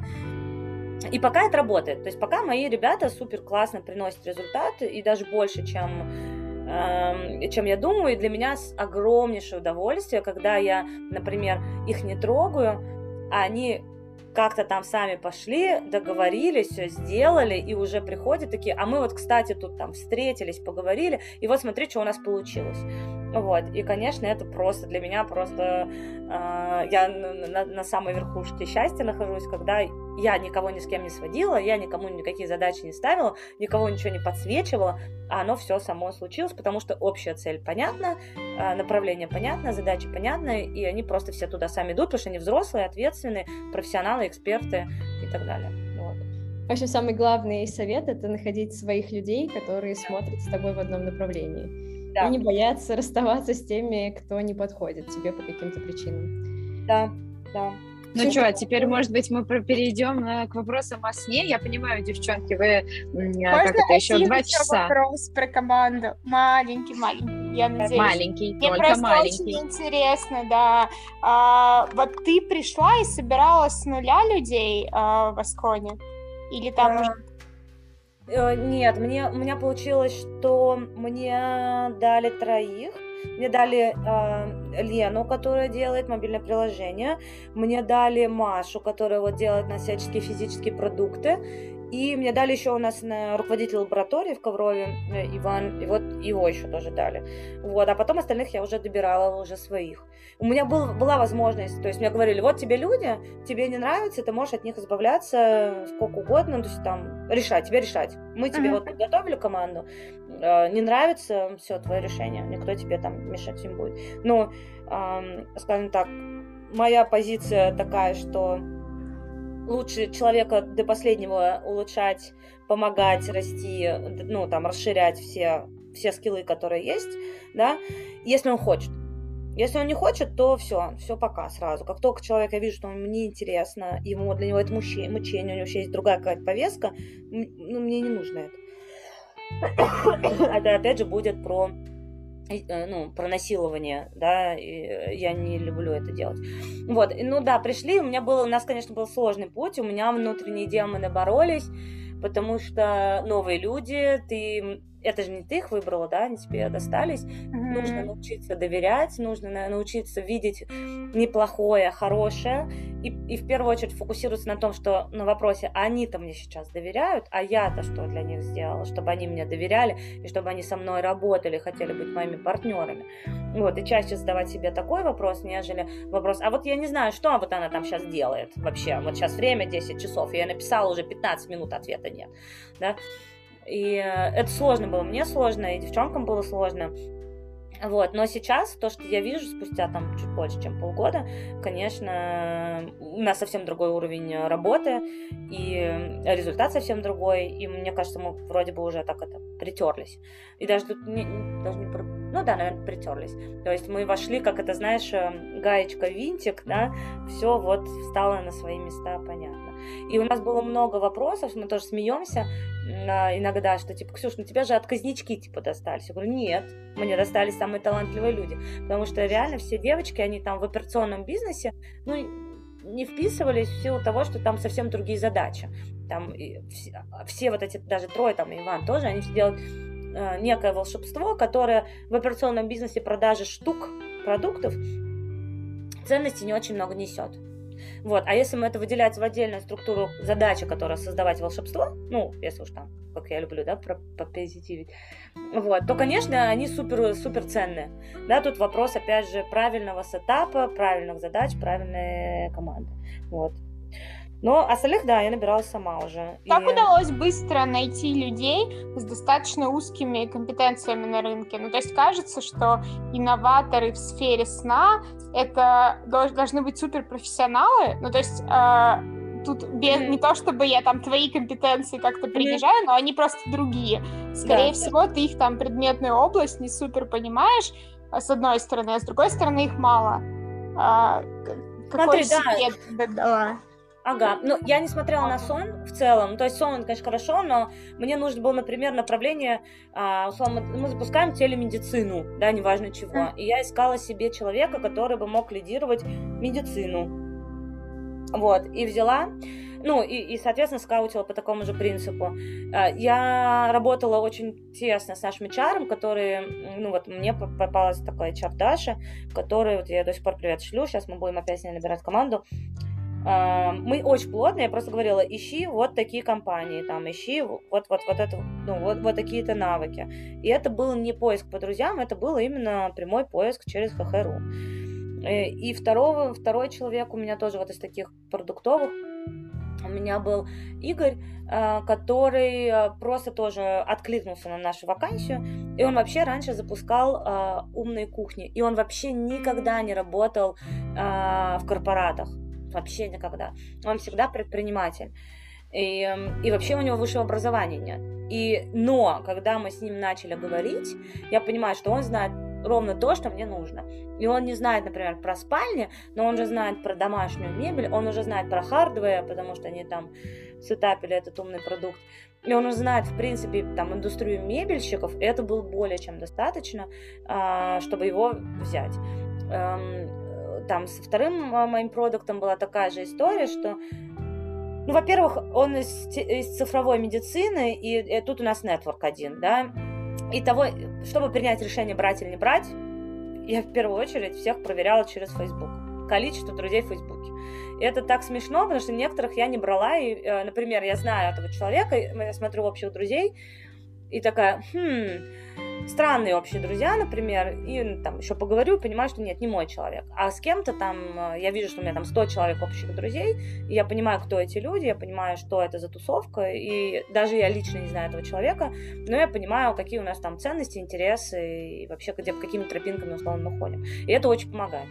И пока это работает. То есть пока мои ребята супер классно приносят результаты, и даже больше, чем эм, чем я думаю, и для меня огромнейшее удовольствие, когда я, например, их не трогаю, а они как-то там сами пошли, договорились, все сделали, и уже приходят такие, а мы вот, кстати, тут там встретились, поговорили, и вот смотри, что у нас получилось. Вот, и, конечно, это просто для меня просто... Э, я на, на самой верхушке счастья нахожусь, когда я никого ни с кем не сводила, я никому никакие задачи не ставила, никого ничего не подсвечивала, а оно все само случилось, потому что общая цель понятна, э, направление понятно, задачи понятны, и они просто все туда сами идут, потому что они взрослые, ответственные, профессионалы, эксперты и так далее. Вот. В общем, самый главный совет — это находить своих людей, которые смотрят с тобой в одном направлении да. и не бояться расставаться с теми, кто не подходит тебе по каким-то причинам. Да, да. Ну что, теперь, может быть, мы перейдем э, к вопросам о сне. Я понимаю, девчонки, вы Можно как это еще два часа. вопрос про команду? Маленький, маленький, я надеюсь. Маленький, Мне только просто маленький. очень интересно, да. А, вот ты пришла и собирала с нуля людей а, в Асконе? Или там уже Э, нет, мне, у меня получилось, что мне дали троих. мне дали э, Лену, которая делает мобильное приложение, мне дали Машу, которая вот делает на всяческие физические продукты, и мне дали еще у нас на руководитель лаборатории в Коврове, э, Иван, и вот его еще тоже дали. Вот, а потом остальных я уже добирала, уже своих. У меня был, была возможность, то есть мне говорили, вот тебе люди, тебе не нравятся, ты можешь от них избавляться сколько угодно, то есть там решать, тебе решать. Мы тебе uh-huh. вот подготовили команду, э, не нравится, все, твое решение, никто тебе там мешать не будет. Но, э, скажем так, моя позиция такая, что лучше человека до последнего улучшать, помогать расти, ну, там, расширять все, все скиллы, которые есть, да, если он хочет. Если он не хочет, то все, все пока сразу. Как только человек, я вижу, что мне интересно, ему для него это мучение, мучение у него вообще есть другая какая-то повестка, ну, мне не нужно это. Это опять же будет про ну, про насилование, да, и я не люблю это делать. Вот, ну да, пришли, у меня был, у нас, конечно, был сложный путь, у меня внутренние демоны боролись, потому что новые люди, ты это же не ты их выбрала, да, они тебе достались. Mm-hmm. Нужно научиться доверять, нужно научиться видеть неплохое, хорошее, и, и в первую очередь фокусироваться на том, что на вопросе, они-то мне сейчас доверяют, а я-то что для них сделала, чтобы они мне доверяли, и чтобы они со мной работали, хотели быть моими партнерами. Вот, и чаще задавать себе такой вопрос, нежели вопрос, а вот я не знаю, что вот она там сейчас делает вообще, вот сейчас время 10 часов, я написала уже 15 минут, ответа нет, да, и э, это сложно было, мне сложно, и девчонкам было сложно. Вот, но сейчас то, что я вижу спустя там чуть больше, чем полгода, конечно, у нас совсем другой уровень работы, и результат совсем другой, и мне кажется, мы вроде бы уже так это притерлись. И даже тут не, даже не ну да, наверное, притерлись. То есть мы вошли, как это, знаешь, э, гаечка, винтик, да, все вот встало на свои места, понятно. И у нас было много вопросов, мы тоже смеемся иногда, что типа, Ксюш, ну тебя же отказнички типа достались. Я говорю, нет, мне достались самые талантливые люди. Потому что реально все девочки, они там в операционном бизнесе, ну, не вписывались в силу того, что там совсем другие задачи. Там все, все вот эти, даже трое, там, Иван тоже, они все делают некое волшебство, которое в операционном бизнесе продажи штук продуктов ценности не очень много несет. Вот. А если мы это выделять в отдельную структуру задачи, которая создавать волшебство, ну, если уж там, как я люблю, да, попозитивить, вот, то, конечно, они супер, супер ценные. Да, тут вопрос, опять же, правильного сетапа, правильных задач, правильной команды. Вот. Но остальных, да, я набирала сама уже. Как и... удалось быстро найти людей с достаточно узкими компетенциями на рынке? Ну, то есть кажется, что инноваторы в сфере сна это должны быть суперпрофессионалы. Ну, то есть э, тут без, не то, чтобы я там твои компетенции как-то принижаю, но они просто другие. Скорее да, всего, ты их там предметную область не супер понимаешь, а, с одной стороны, а с другой стороны их мало. А, какой Смотри, секрет да. дала? Ага, ну я не смотрела на сон в целом, то есть сон, конечно, хорошо, но мне нужно было, например, направление, а, условно, мы запускаем телемедицину, да, неважно чего, и я искала себе человека, который бы мог лидировать медицину, вот, и взяла, ну, и, и, соответственно, скаутила по такому же принципу. А, я работала очень тесно с нашим HR, который, ну, вот мне попалась такая HR Даша, который, вот я до сих пор привет шлю, сейчас мы будем опять с ней набирать команду, мы очень плотно, я просто говорила, ищи вот такие компании, там, ищи вот, вот, вот, это, ну, вот, вот такие-то навыки. И это был не поиск по друзьям, это был именно прямой поиск через ХХРУ. Э, и второго, второй человек у меня тоже вот из таких продуктовых, у меня был Игорь, а, который а, просто тоже откликнулся на нашу вакансию, и он вообще раньше запускал умные кухни, и он вообще никогда не работал в корпоратах вообще никогда. Он всегда предприниматель. И, эм, и вообще у него высшего образования нет. И, но, когда мы с ним начали говорить, я понимаю, что он знает ровно то, что мне нужно. И он не знает, например, про спальни, но он же знает про домашнюю мебель, он уже знает про hardware, потому что они там сетапили этот умный продукт. И он уже знает, в принципе, там, индустрию мебельщиков, это было более чем достаточно, а, чтобы его взять. Эм, там со вторым а, моим продуктом была такая же история, что ну, во-первых, он из, из цифровой медицины, и, и тут у нас нетворк один, да, и того, чтобы принять решение брать или не брать, я в первую очередь всех проверяла через Facebook. Количество друзей в Фейсбуке. И это так смешно, потому что некоторых я не брала. И, э, например, я знаю этого человека, я смотрю общих друзей, и такая, хм, странные общие друзья, например, и там еще поговорю, понимаю, что нет, не мой человек. А с кем-то там, э, я вижу, что у меня там 100 человек общих друзей, и я понимаю, кто эти люди, я понимаю, что это за тусовка, и даже я лично не знаю этого человека, но я понимаю, какие у нас там ценности, интересы, и вообще, где, какими тропинками, условно, мы ходим. И это очень помогает.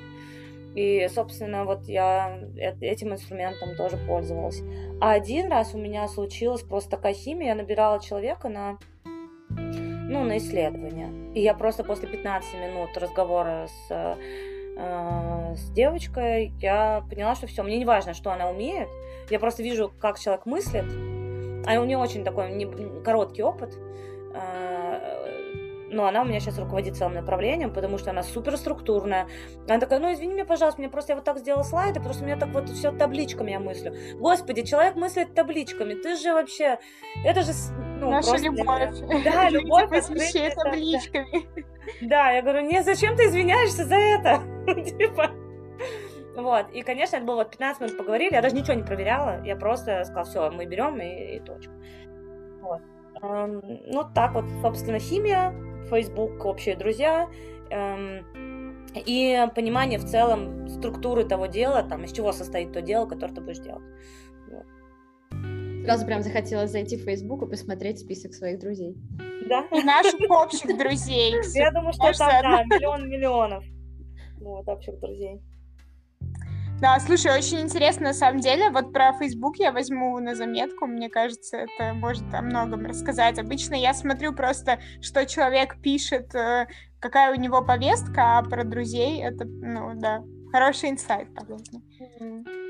И, собственно, вот я этим инструментом тоже пользовалась. А один раз у меня случилась просто такая химия, я набирала человека на ну, на исследование. И я просто после 15 минут разговора с, э, с девочкой, я поняла, что все, мне не важно, что она умеет, я просто вижу, как человек мыслит, а у нее очень такой не, короткий опыт, э, но она у меня сейчас руководит целым направлением, потому что она суперструктурная. Она такая, ну извини меня, пожалуйста, мне просто я вот так сделала слайды, что у меня так вот все табличками я мыслю. Господи, человек мыслит табличками, ты же вообще, это же ну, Наша просто... любовь. Да, любовь посвящает табличками. Да, я говорю, не, зачем ты извиняешься за это? Типа... Вот, и, конечно, это было вот 15 минут поговорили, я даже ничего не проверяла, я просто сказала, все, мы берем и, и точка. Вот. Эм, ну, так вот, собственно, химия, Facebook, общие друзья, эм, и понимание в целом структуры того дела, там, из чего состоит то дело, которое ты будешь делать. Сразу прям захотелось зайти в Facebook и посмотреть список своих друзей. Да? И наших общих друзей. Я думаю, что там, да, миллион миллионов. Вот, общих друзей. Да, слушай, очень интересно на самом деле. Вот про Facebook я возьму на заметку. Мне кажется, это может о многом рассказать. Обычно я смотрю просто, что человек пишет, э, какая у него повестка, а про друзей это, ну да, хороший инсайт полезный. Mm-hmm.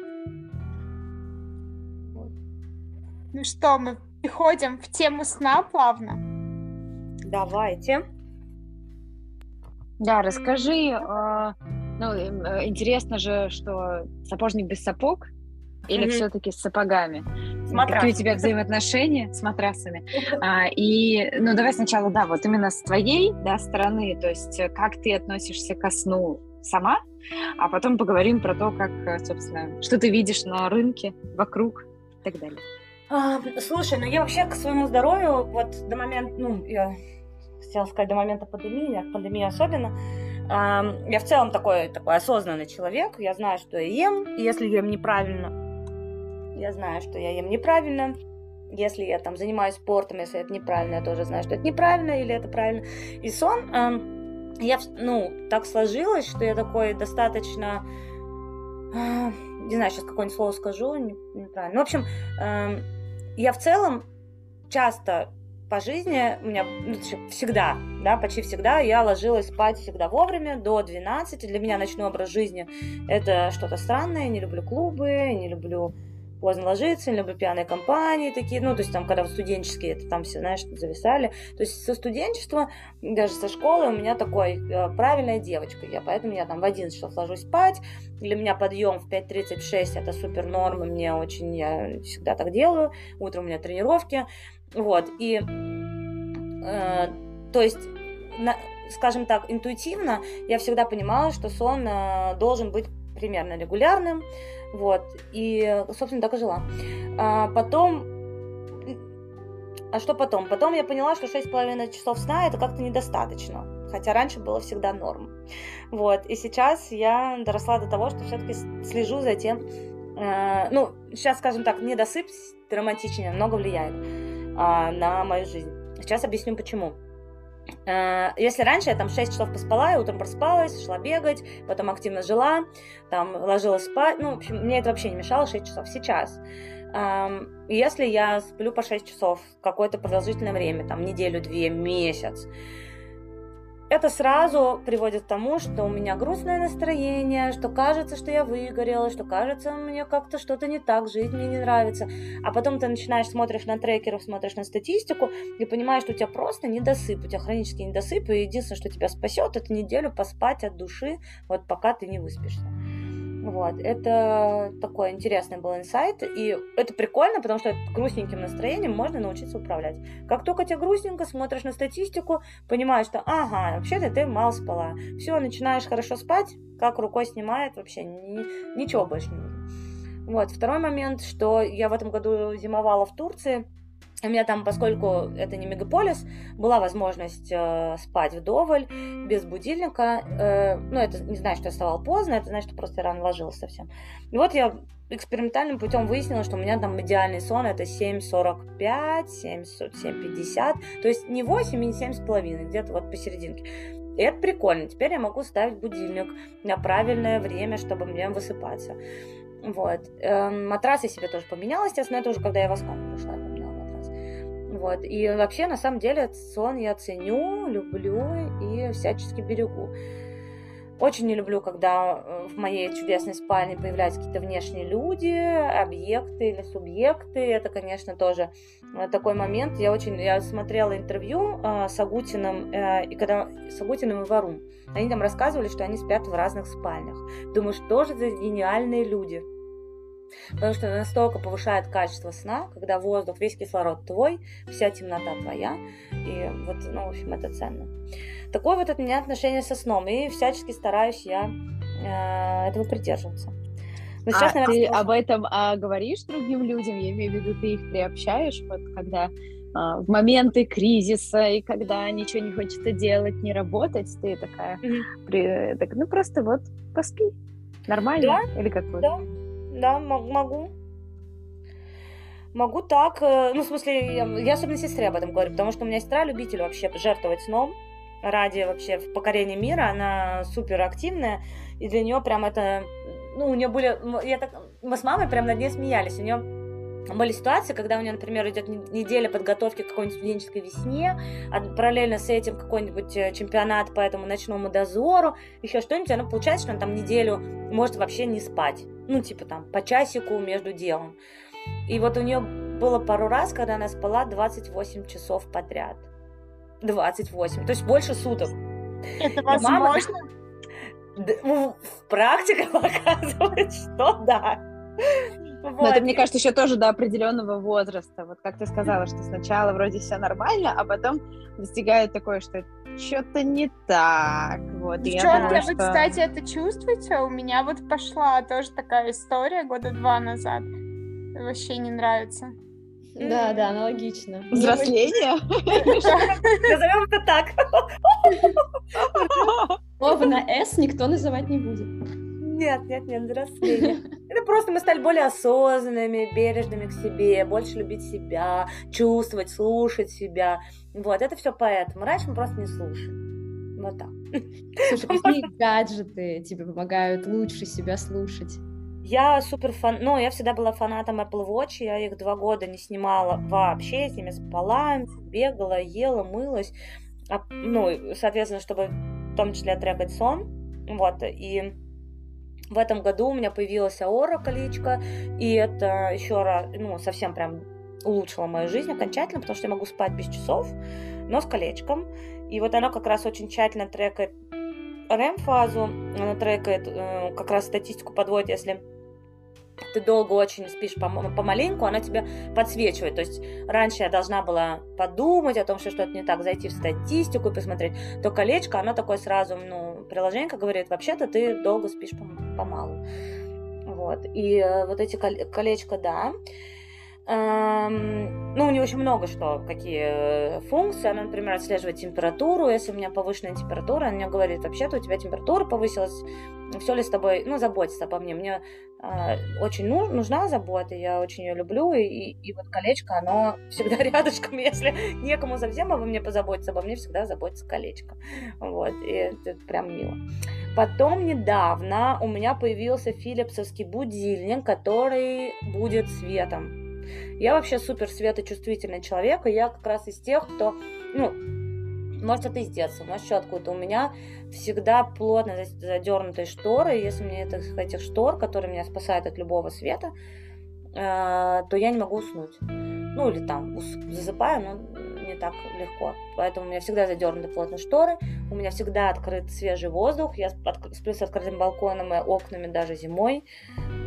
Ну что, мы переходим в тему сна плавно? Давайте. Да, расскажи, э, ну, э, интересно же, что сапожник без сапог или mm-hmm. все-таки с сапогами? С Какие у тебя взаимоотношения с матрасами? А, и, ну, давай сначала, да, вот именно с твоей, да, стороны, то есть э, как ты относишься ко сну сама, а потом поговорим про то, как, э, собственно, что ты видишь на рынке, вокруг и так далее. А, слушай, ну я вообще к своему здоровью вот до момента, ну, я хотела сказать до момента пандемии, от пандемии особенно, а, я в целом такой, такой осознанный человек, я знаю, что я ем, если ем неправильно, я знаю, что я ем неправильно, если я там занимаюсь спортом, если это неправильно, я тоже знаю, что это неправильно или это правильно. И сон, я, ну, так сложилось, что я такой достаточно, не знаю, сейчас какое-нибудь слово скажу, неправильно. Ну, в общем, я в целом часто по жизни, у меня ну, всегда, да, почти всегда я ложилась спать всегда вовремя, до 12. Для меня ночной образ жизни это что-то странное, не люблю клубы, не люблю поздно ложиться, не люблю пьяные компании такие, ну, то есть там, когда в студенческие, это там все, знаешь, зависали. То есть со студенчества, даже со школы у меня такой э, правильная девочка. Я, поэтому я там в 11 часов ложусь спать, для меня подъем в 5.36 это супер норма, мне очень, я всегда так делаю, утром у меня тренировки, вот, и, э, то есть, на, скажем так, интуитивно я всегда понимала, что сон э, должен быть примерно регулярным, вот, и, собственно, так и жила. А потом, а что потом? Потом я поняла, что 6,5 часов сна это как-то недостаточно, хотя раньше было всегда норм. Вот, и сейчас я доросла до того, что все-таки слежу за тем, э, ну, сейчас, скажем так, недосып драматичнее много влияет э, на мою жизнь. Сейчас объясню почему. Э, если раньше я там 6 часов поспала, я утром проспалась, шла бегать, потом активно жила, там ложилась спать, ну, в общем, мне это вообще не мешало 6 часов. Сейчас, если я сплю по 6 часов какое-то продолжительное время, там, неделю-две, месяц, это сразу приводит к тому, что у меня грустное настроение, что кажется, что я выгорела, что кажется, мне как-то что-то не так, жить мне не нравится. А потом ты начинаешь, смотришь на трекеров, смотришь на статистику и понимаешь, что у тебя просто недосып, у тебя хронический недосып, и единственное, что тебя спасет, это неделю поспать от души, вот пока ты не выспишься. Вот, это такой интересный был инсайт, и это прикольно, потому что грустненьким настроением можно научиться управлять. Как только тебе грустненько, смотришь на статистику, понимаешь, что, ага, вообще-то ты мало спала. Все, начинаешь хорошо спать, как рукой снимает, вообще ни, ничего больше не нужно. Вот, второй момент, что я в этом году зимовала в Турции, у меня там, поскольку это не мегаполис, была возможность э, спать вдоволь, без будильника. Э, ну, это не значит, что я вставала поздно, это значит, что просто рано ложилась совсем. И вот я экспериментальным путем выяснила, что у меня там идеальный сон это 7.45, 7.50, то есть не 8 и не 7.5, где-то вот посерединке. И это прикольно. Теперь я могу ставить будильник на правильное время, чтобы мне высыпаться. Вот. Эм, матрас я себе тоже поменяла, естественно, это уже когда я в Аскон пришла. Вот. И вообще, на самом деле, сон я ценю, люблю и всячески берегу. Очень не люблю, когда э, в моей чудесной спальне появляются какие-то внешние люди, объекты или субъекты. Это, конечно, тоже э, такой момент. Я очень, я смотрела интервью э, с Агутиным, и когда с Агутиным и Варум, они там рассказывали, что они спят в разных спальнях. Думаю, что же за гениальные люди. Потому что настолько повышает качество сна, когда воздух, весь кислород твой, вся темнота твоя. И вот, ну, в общем, это ценно. Такое вот от меня отношение со сном. И всячески стараюсь я э, этого придерживаться. Но сейчас, а наверное, ты об этом а, говоришь другим людям? Я имею в виду, ты их приобщаешь, вот когда а, в моменты кризиса и когда ничего не хочется делать, не работать, ты такая, mm-hmm. при, так, ну просто вот поспи. Нормально? Да, Или как Да, да, могу. Могу так, э, ну, в смысле, я, я особенно сестре об этом говорю, потому что у меня сестра любитель вообще жертвовать сном ради вообще покорения мира, она супер активная, и для нее прям это, ну, у нее были, я так, мы с мамой прям над ней смеялись, у нее были ситуации, когда у нее, например, идет неделя подготовки к какой-нибудь студенческой весне, а параллельно с этим какой-нибудь э, чемпионат по этому ночному дозору, еще что-нибудь, она получается, что она там неделю может вообще не спать. Ну, типа там по часику между делом. И вот у нее было пару раз, когда она спала 28 часов подряд. 28, то есть больше суток. Это возможно? Мама... Практика показывает, что да. Вот. Но это, мне кажется, еще тоже до определенного возраста. Вот как ты сказала, что сначала вроде все нормально, а потом достигает такое, что что-то не так. Вот, Девчонки, что... вы, кстати, это чувствуете? У меня вот пошла тоже такая история года два назад. Вообще не нравится. Да, да, аналогично. Взросление? Назовем это так. Слово на «с» никто называть не будет. Нет, нет, нет, взросление. Это просто мы стали более осознанными, бережными к себе, больше любить себя, чувствовать, слушать себя. Вот, это все поэтому. Раньше мы просто не слушали. Вот так. Слушай, какие гаджеты тебе помогают лучше себя слушать? Я супер фан, ну, я всегда была фанатом Apple Watch, я их два года не снимала вообще, с ними спала, бегала, ела, мылась, а, ну, соответственно, чтобы в том числе трекать сон, вот, и в этом году у меня появилась Аора колечко, и это еще раз, ну, совсем прям улучшило мою жизнь окончательно, потому что я могу спать без часов, но с колечком. И вот оно как раз очень тщательно трекает REM-фазу, она трекает, э, как раз статистику подводит, если ты долго очень спишь помаленьку, она тебя подсвечивает. То есть раньше я должна была подумать о том, что что-то не так, зайти в статистику и посмотреть. То колечко, оно такое сразу, ну, приложение говорит, вообще-то ты долго спишь помалу. Вот. И э, вот эти колечко, да. Эм, ну, у нее очень много что, какие э, функции. Она, например, отслеживает температуру. Если у меня повышенная температура, она мне говорит, вообще-то у тебя температура повысилась, все ли с тобой, ну, заботится обо мне. Мне э, очень ну, нужна забота, я очень ее люблю, и, и, вот колечко, оно всегда рядышком. Если некому совсем обо мне позаботиться, обо мне всегда заботится колечко. Вот, и это прям мило. Потом недавно у меня появился филипсовский будильник, который будет светом я вообще супер светочувствительный человек, и я как раз из тех, кто, ну, может, это из детства, может, еще откуда-то. У меня всегда плотно задернутые шторы, и если мне это, этих штор, которые меня спасают от любого света, э, то я не могу уснуть. Ну, или там засыпаю, но не так легко. Поэтому у меня всегда задернуты плотно шторы, у меня всегда открыт свежий воздух, я сплю с открытым балконом и окнами даже зимой.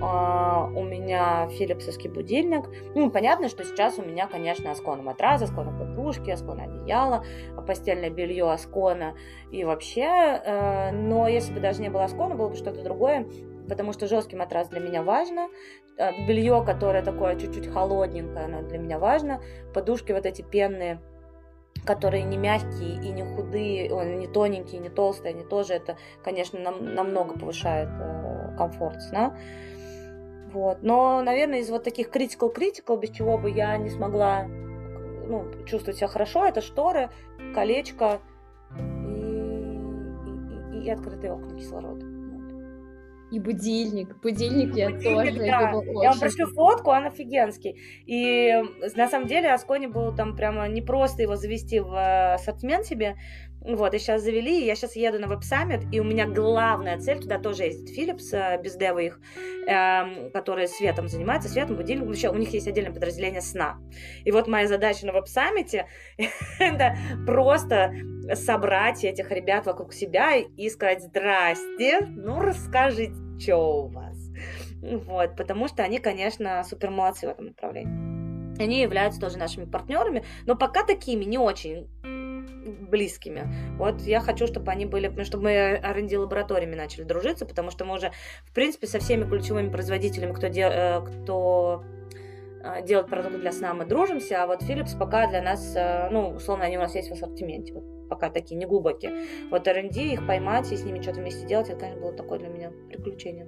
А, у меня филипсовский будильник. Ну, понятно, что сейчас у меня, конечно, Аскона матрас, Аскона подушки, Аскона одеяло, постельное белье Аскона и вообще. Э, но если бы даже не было Аскона, было бы что-то другое, потому что жесткий матрас для меня важно, э, белье, которое такое чуть-чуть холодненькое, оно для меня важно, подушки вот эти пенные, которые не мягкие и не худые, не тоненькие, не толстые, они тоже это, конечно, нам, намного повышает э, комфорт сна. Вот. Но, наверное, из вот таких critical-critical, без чего бы я не смогла ну, чувствовать себя хорошо, это шторы, колечко и, и, и, и открытые окна кислорода. И будильник. Будильник я будильник, тоже да. любил Я вам пришлю фотку, он офигенский. И на самом деле Аскони был там прямо не просто его завести в э, ассортимент себе, вот, и сейчас завели, я сейчас еду на веб-саммит, и у меня главная цель, туда тоже ездит Philips, э, без Дева их, эм, которые светом занимаются, светом, будильником, вообще у них есть отдельное подразделение сна. И вот моя задача на веб-саммите — это просто собрать этих ребят вокруг себя и сказать «Здрасте, ну расскажите, что у вас?» Вот, потому что они, конечно, супер молодцы в этом направлении. Они являются тоже нашими партнерами, но пока такими не очень близкими. Вот я хочу, чтобы они были, чтобы мы R&D лабораториями начали дружиться, потому что мы уже, в принципе, со всеми ключевыми производителями, кто, де, э, кто э, делает продукты для сна, мы дружимся, а вот Philips пока для нас, э, ну, условно, они у нас есть в ассортименте, вот пока такие неглубокие. Вот R&D, их поймать и с ними что-то вместе делать, это, конечно, было такое для меня приключение.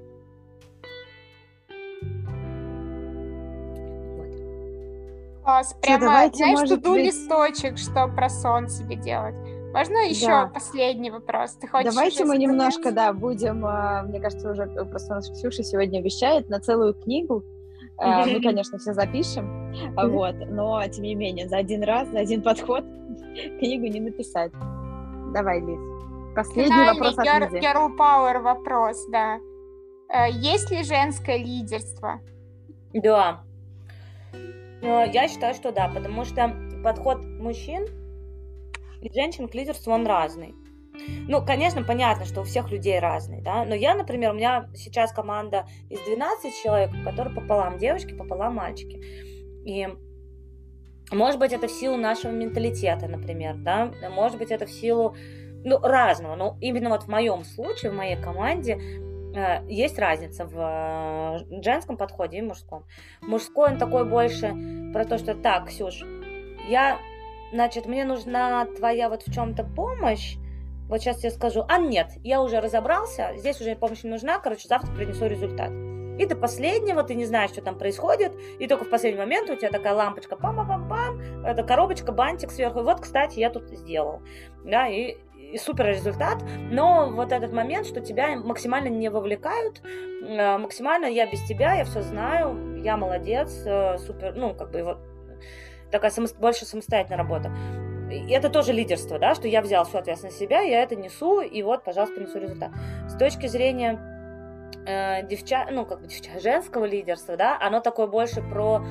Класс. Прямо, давайте, знаешь, туду быть... листочек, что про сон себе делать. Можно еще да. последний вопрос? Ты хочешь Давайте мы немножко, да, будем, а, мне кажется, уже просто нас Ксюша сегодня обещает на целую книгу. А, мы, конечно, все запишем, вот, но, тем не менее, за один раз, за один подход книгу не написать. Давай, Лиз. Последний Финальный вопрос от Лизи. Girl Power вопрос, да. Э, есть ли женское лидерство? Да. Я считаю, что да, потому что подход мужчин и женщин к лидерству, он разный. Ну, конечно, понятно, что у всех людей разный, да, но я, например, у меня сейчас команда из 12 человек, которые пополам девочки, пополам мальчики. И может быть, это в силу нашего менталитета, например, да, может быть, это в силу, ну, разного, но именно вот в моем случае, в моей команде, есть разница в э, женском подходе и мужском. Мужской он такой больше про то, что так, Ксюш, я, значит, мне нужна твоя вот в чем-то помощь, вот сейчас я скажу, а нет, я уже разобрался, здесь уже помощь не нужна, короче, завтра принесу результат. И до последнего ты не знаешь, что там происходит, и только в последний момент у тебя такая лампочка, пам-пам-пам, это коробочка, бантик сверху, и вот, кстати, я тут сделал. Да, и и супер результат, но вот этот момент, что тебя максимально не вовлекают, э, максимально я без тебя, я все знаю, я молодец, э, супер, ну, как бы вот такая само, больше самостоятельная работа. И это тоже лидерство, да, что я взял всю ответственность на себя, я это несу, и вот, пожалуйста, несу результат. С точки зрения э, девча, ну, как бы девча, женского лидерства, да, оно такое больше про,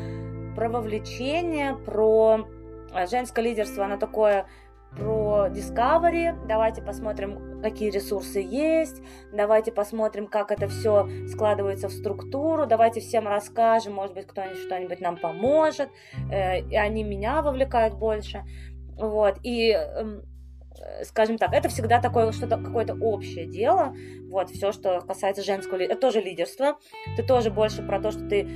про вовлечение, про э, женское лидерство, оно такое про Discovery. Давайте посмотрим, какие ресурсы есть. Давайте посмотрим, как это все складывается в структуру. Давайте всем расскажем, может быть, кто-нибудь что-нибудь нам поможет. Э, и они меня вовлекают больше. Вот. И эм, скажем так, это всегда такое что-то какое-то общее дело. Вот, все, что касается женского, это тоже лидерство. Ты тоже больше про то, что ты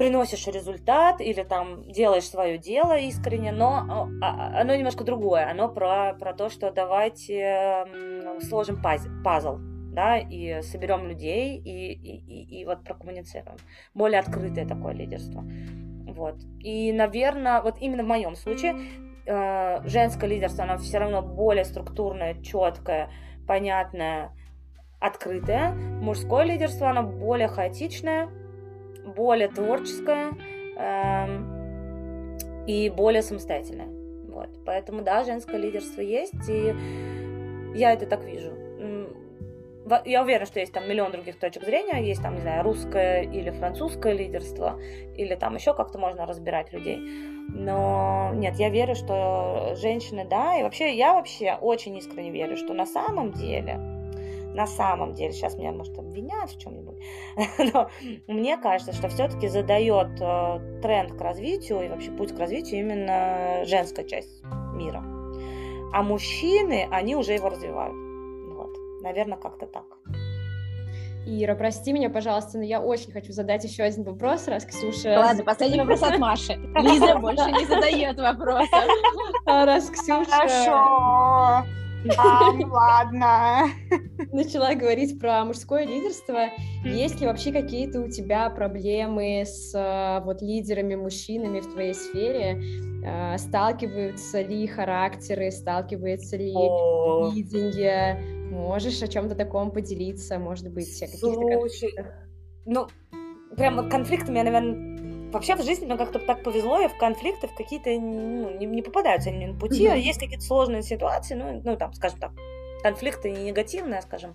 приносишь результат или там делаешь свое дело искренне, но а, а, оно немножко другое. Оно про, про то, что давайте сложим пазл, да, и соберем людей, и, и, и, и вот прокоммуницируем. Более открытое такое лидерство. Вот. И, наверное, вот именно в моем случае э, женское лидерство, оно все равно более структурное, четкое, понятное, открытое. Мужское лидерство, оно более хаотичное, более творческая э, и более самостоятельная. Вот. Поэтому, да, женское лидерство есть, и я это так вижу. я уверена, что есть там миллион других точек зрения, есть там, не знаю, русское или французское лидерство, или там еще как-то можно разбирать людей. Но нет, я верю, что женщины, да, и вообще я вообще очень искренне верю, что на самом деле, на самом деле, сейчас меня, может, обвинят в чем-нибудь, но мне кажется, что все-таки задает э, тренд к развитию и вообще путь к развитию именно женская часть мира. А мужчины, они уже его развивают. Вот, наверное, как-то так. Ира, прости меня, пожалуйста, но я очень хочу задать еще один вопрос, раз Ксюша... Ладно, последний вопрос от Маши. Лиза больше не задает вопросов. Раз Ксюша... Хорошо. А, ладно. Начала говорить про мужское лидерство. Есть ли вообще какие-то у тебя проблемы с э, вот лидерами, мужчинами в твоей сфере? Э, сталкиваются ли характеры, сталкивается ли видение? Можешь о чем-то таком поделиться, может быть, о каких-то конфликтах? Ну, прям конфликтами я, наверное, Вообще в жизни мне как-то так повезло, я в конфликты в какие-то ну, не, не попадаются они на пути, mm-hmm. есть какие-то сложные ситуации, ну, ну, там, скажем так, конфликты не негативные, а, скажем,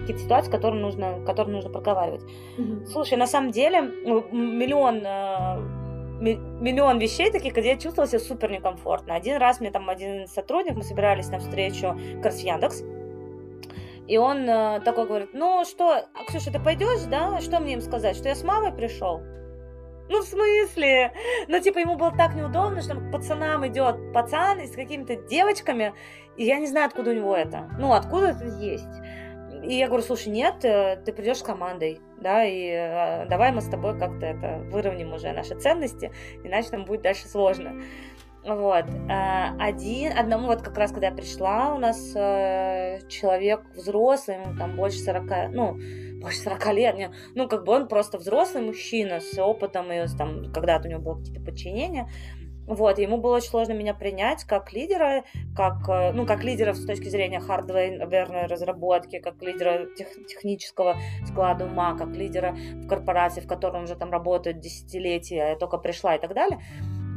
какие-то ситуации, которые нужно, которые нужно проговаривать. Mm-hmm. Слушай, на самом деле ну, миллион э, миллион вещей таких, где я чувствовала себя супер некомфортно. Один раз мне там один сотрудник, мы собирались на встречу как раз Яндекс, и он э, такой говорит, ну что, Ксюша, ты пойдешь, да? Что мне им сказать, что я с мамой пришел? Ну, в смысле? Ну, типа, ему было так неудобно, что пацанам идет пацан с какими-то девочками, и я не знаю, откуда у него это. Ну, откуда это есть. И я говорю, слушай, нет, э, ты придешь с командой, да, и э, давай мы с тобой как-то это выровняем уже наши ценности, иначе нам будет дальше сложно. Вот. Э, один, одному вот как раз, когда я пришла, у нас человек взрослый, ему там больше 40, ну, больше 40 лет, не, ну, как бы он просто взрослый мужчина с опытом, и там, когда-то у него было какие-то подчинения, вот, ему было очень сложно меня принять как лидера, как, э, ну, как лидера с точки зрения хардверной разработки, как лидера тех, технического склада ума, как лидера в корпорации, в которой он уже там работает десятилетия, я только пришла и так далее.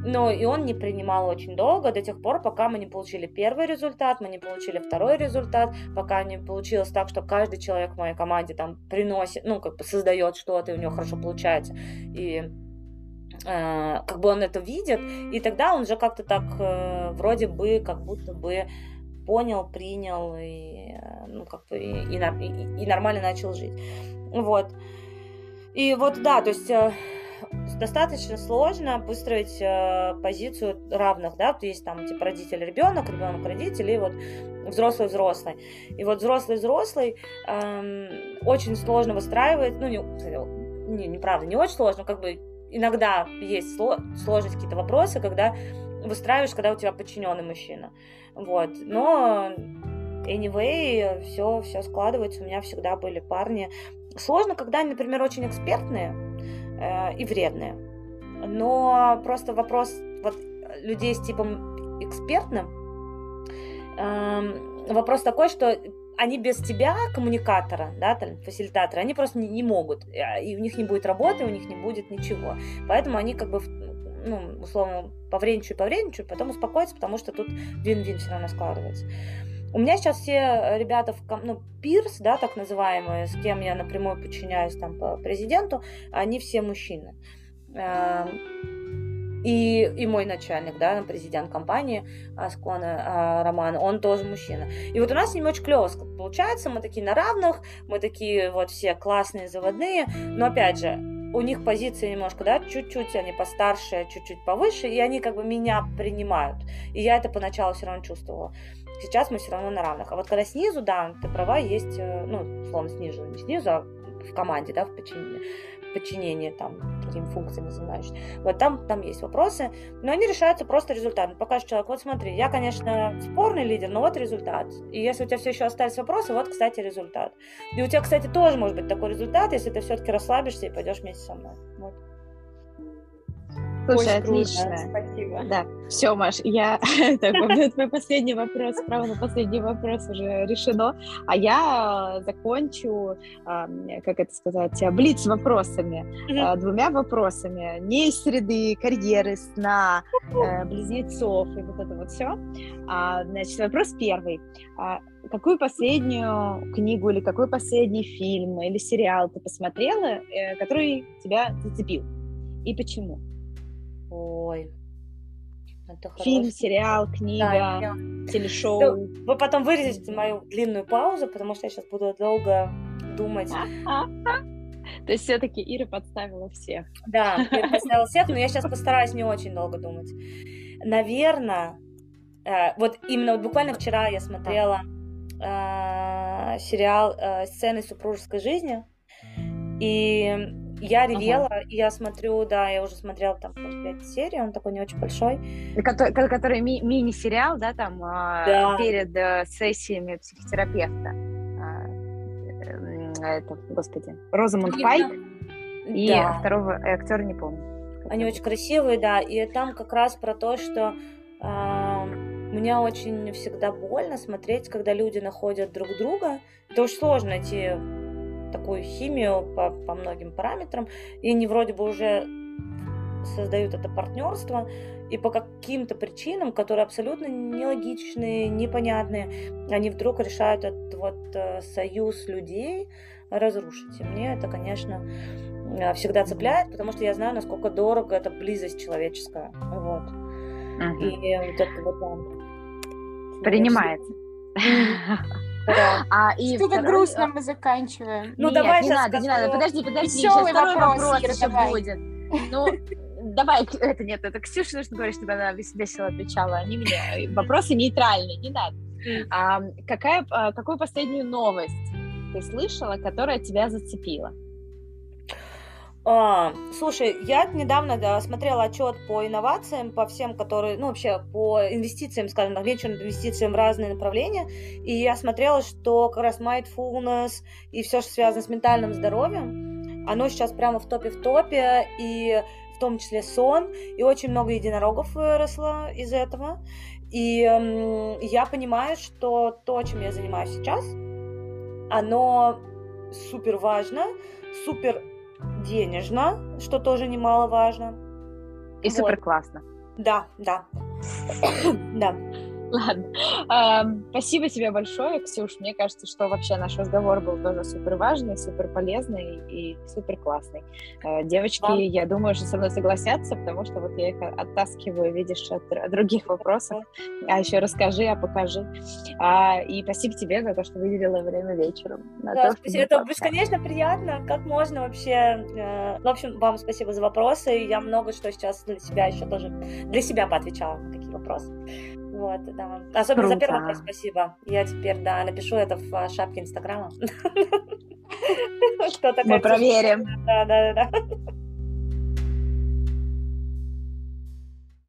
Но и он не принимал очень долго, до тех пор, пока мы не получили первый результат, мы не получили второй результат, пока не получилось так, что каждый человек в моей команде там приносит, ну, как бы создает что-то, и у него хорошо получается. И э, как бы он это видит, и тогда он же как-то так э, вроде бы, как будто бы понял, принял и, э, ну, как бы, и, и, и, нормально начал жить. Вот. И вот, да, то есть э, достаточно сложно выстроить э, позицию равных, да, то есть там типа родитель ребенок, ребенок родитель и вот взрослый взрослый. И вот взрослый взрослый эм, очень сложно выстраивать, ну не, не, неправда, не очень сложно, как бы иногда есть сложность какие-то вопросы, когда выстраиваешь, когда у тебя подчиненный мужчина, вот, но anyway, все, все складывается, у меня всегда были парни. Сложно, когда они, например, очень экспертные, э, и вредные. Но просто вопрос вот, людей с типом экспертным, э, вопрос такой, что они без тебя, коммуникатора, да, там, фасилитатора, они просто не, не могут, э, и у них не будет работы, у них не будет ничего. Поэтому они как бы, ну, условно, повредничают, повредничают, потом успокоятся, потому что тут вин-вин все равно складывается. У меня сейчас все э, ребята, в, ну, пирс, да, так называемые, с кем я напрямую подчиняюсь там по президенту, они все мужчины. Эм, и, и мой начальник, да, президент компании Аскона Роман, он тоже мужчина. И вот у нас с ним очень клево получается, мы такие на равных, мы такие вот все классные, заводные, но опять же, у них позиции немножко, да, чуть-чуть они постарше, чуть-чуть повыше, и они как бы меня принимают. И я это поначалу все равно чувствовала. Сейчас мы все равно на равных. А вот когда снизу, да, ты права, есть, э, ну, условно, снизу, не снизу, а в команде, да, в подчинении, подчинении там, какими функциями занимаешься. Вот там, там есть вопросы, но они решаются просто результатом. Покажешь человек, вот смотри, я, конечно, спорный лидер, но вот результат. И если у тебя все еще остались вопросы, вот, кстати, результат. И у тебя, кстати, тоже может быть такой результат, если ты все-таки расслабишься и пойдешь вместе со мной. Вот. Слушай, отлично. Спасибо. Да, все, Маш, я... Твой последний вопрос, право на последний вопрос уже решено. А я закончу, как это сказать, блиц вопросами. А, двумя вопросами. Не из среды карьеры, сна, э, близнецов и вот это вот все. А, значит, вопрос первый. А, какую последнюю книгу или какой последний фильм или сериал ты посмотрела, э, который тебя зацепил? И почему? Ой, это Фильм, сериал, книга, да, телешоу. Ну, вы потом вырежете мою длинную паузу, потому что я сейчас буду долго думать. То есть все-таки Ира подставила всех. Да, Ира подставила всех, но я сейчас постараюсь не очень долго думать. Наверное, э, вот именно вот буквально вчера я смотрела э, сериал э, «Сцены супружеской жизни», и я ревела, ага. и я смотрю, да, я уже смотрела там 5 серий, он такой не очень большой. Который, который ми- мини-сериал, да, там, а, да. перед э, сессиями психотерапевта. А, это, господи, Розамунд Пайк и да. второго актера не помню. Они очень красивые, да, и там как раз про то, что э, мне очень всегда больно смотреть, когда люди находят друг друга. Это очень сложно найти такую химию по, по многим параметрам, и они вроде бы уже создают это партнерство, и по каким-то причинам, которые абсолютно нелогичные, непонятные, они вдруг решают этот вот э, союз людей разрушить. И мне это, конечно, э, всегда цепляет, потому что я знаю, насколько дорого эта близость человеческая. Вот. Uh-huh. И вот это вот да. А, и Что-то второй... грустно мы заканчиваем. Ну, Нет, давай не надо, не надо, подожди, подожди, сейчас второй вопрос, вопрос Ира, еще давай. будет. Ну, давай, это нет, это Ксюша нужно говорить, чтобы она весело отвечала, не мне. Вопросы нейтральные, не надо. А, какая, а, какую последнюю новость ты слышала, которая тебя зацепила? А, слушай, я недавно да, смотрела отчет по инновациям, по всем, которые, ну, вообще по инвестициям, скажем так, венчурным инвестициям в разные направления, и я смотрела, что как раз mindfulness и все, что связано с ментальным здоровьем, оно сейчас прямо в топе в топе, и в том числе сон, и очень много единорогов выросло из этого. И эм, я понимаю, что то, чем я занимаюсь сейчас, оно супер важно, супер денежно, что тоже немаловажно. И вот. супер классно. Да, да. да. Ладно. Спасибо тебе большое, Ксюш. Мне кажется, что вообще наш разговор был тоже супер важный, супер полезный и супер классный. Э, девочки, да. я думаю, что со мной согласятся, потому что вот я их оттаскиваю, видишь, от, других вопросов. А еще расскажи, а покажи. А, и спасибо тебе за то, что выделила время вечером. Да, то, спасибо. Это бесконечно приятно. Как можно вообще... Э, в общем, вам спасибо за вопросы. Я много что сейчас для себя еще тоже для себя поотвечала на какие вопросы. Вот, да. Особенно Круто. за первый вопрос спасибо. Я теперь, да, напишу это в а, шапке Инстаграма. Мы проверим. Да, да, да.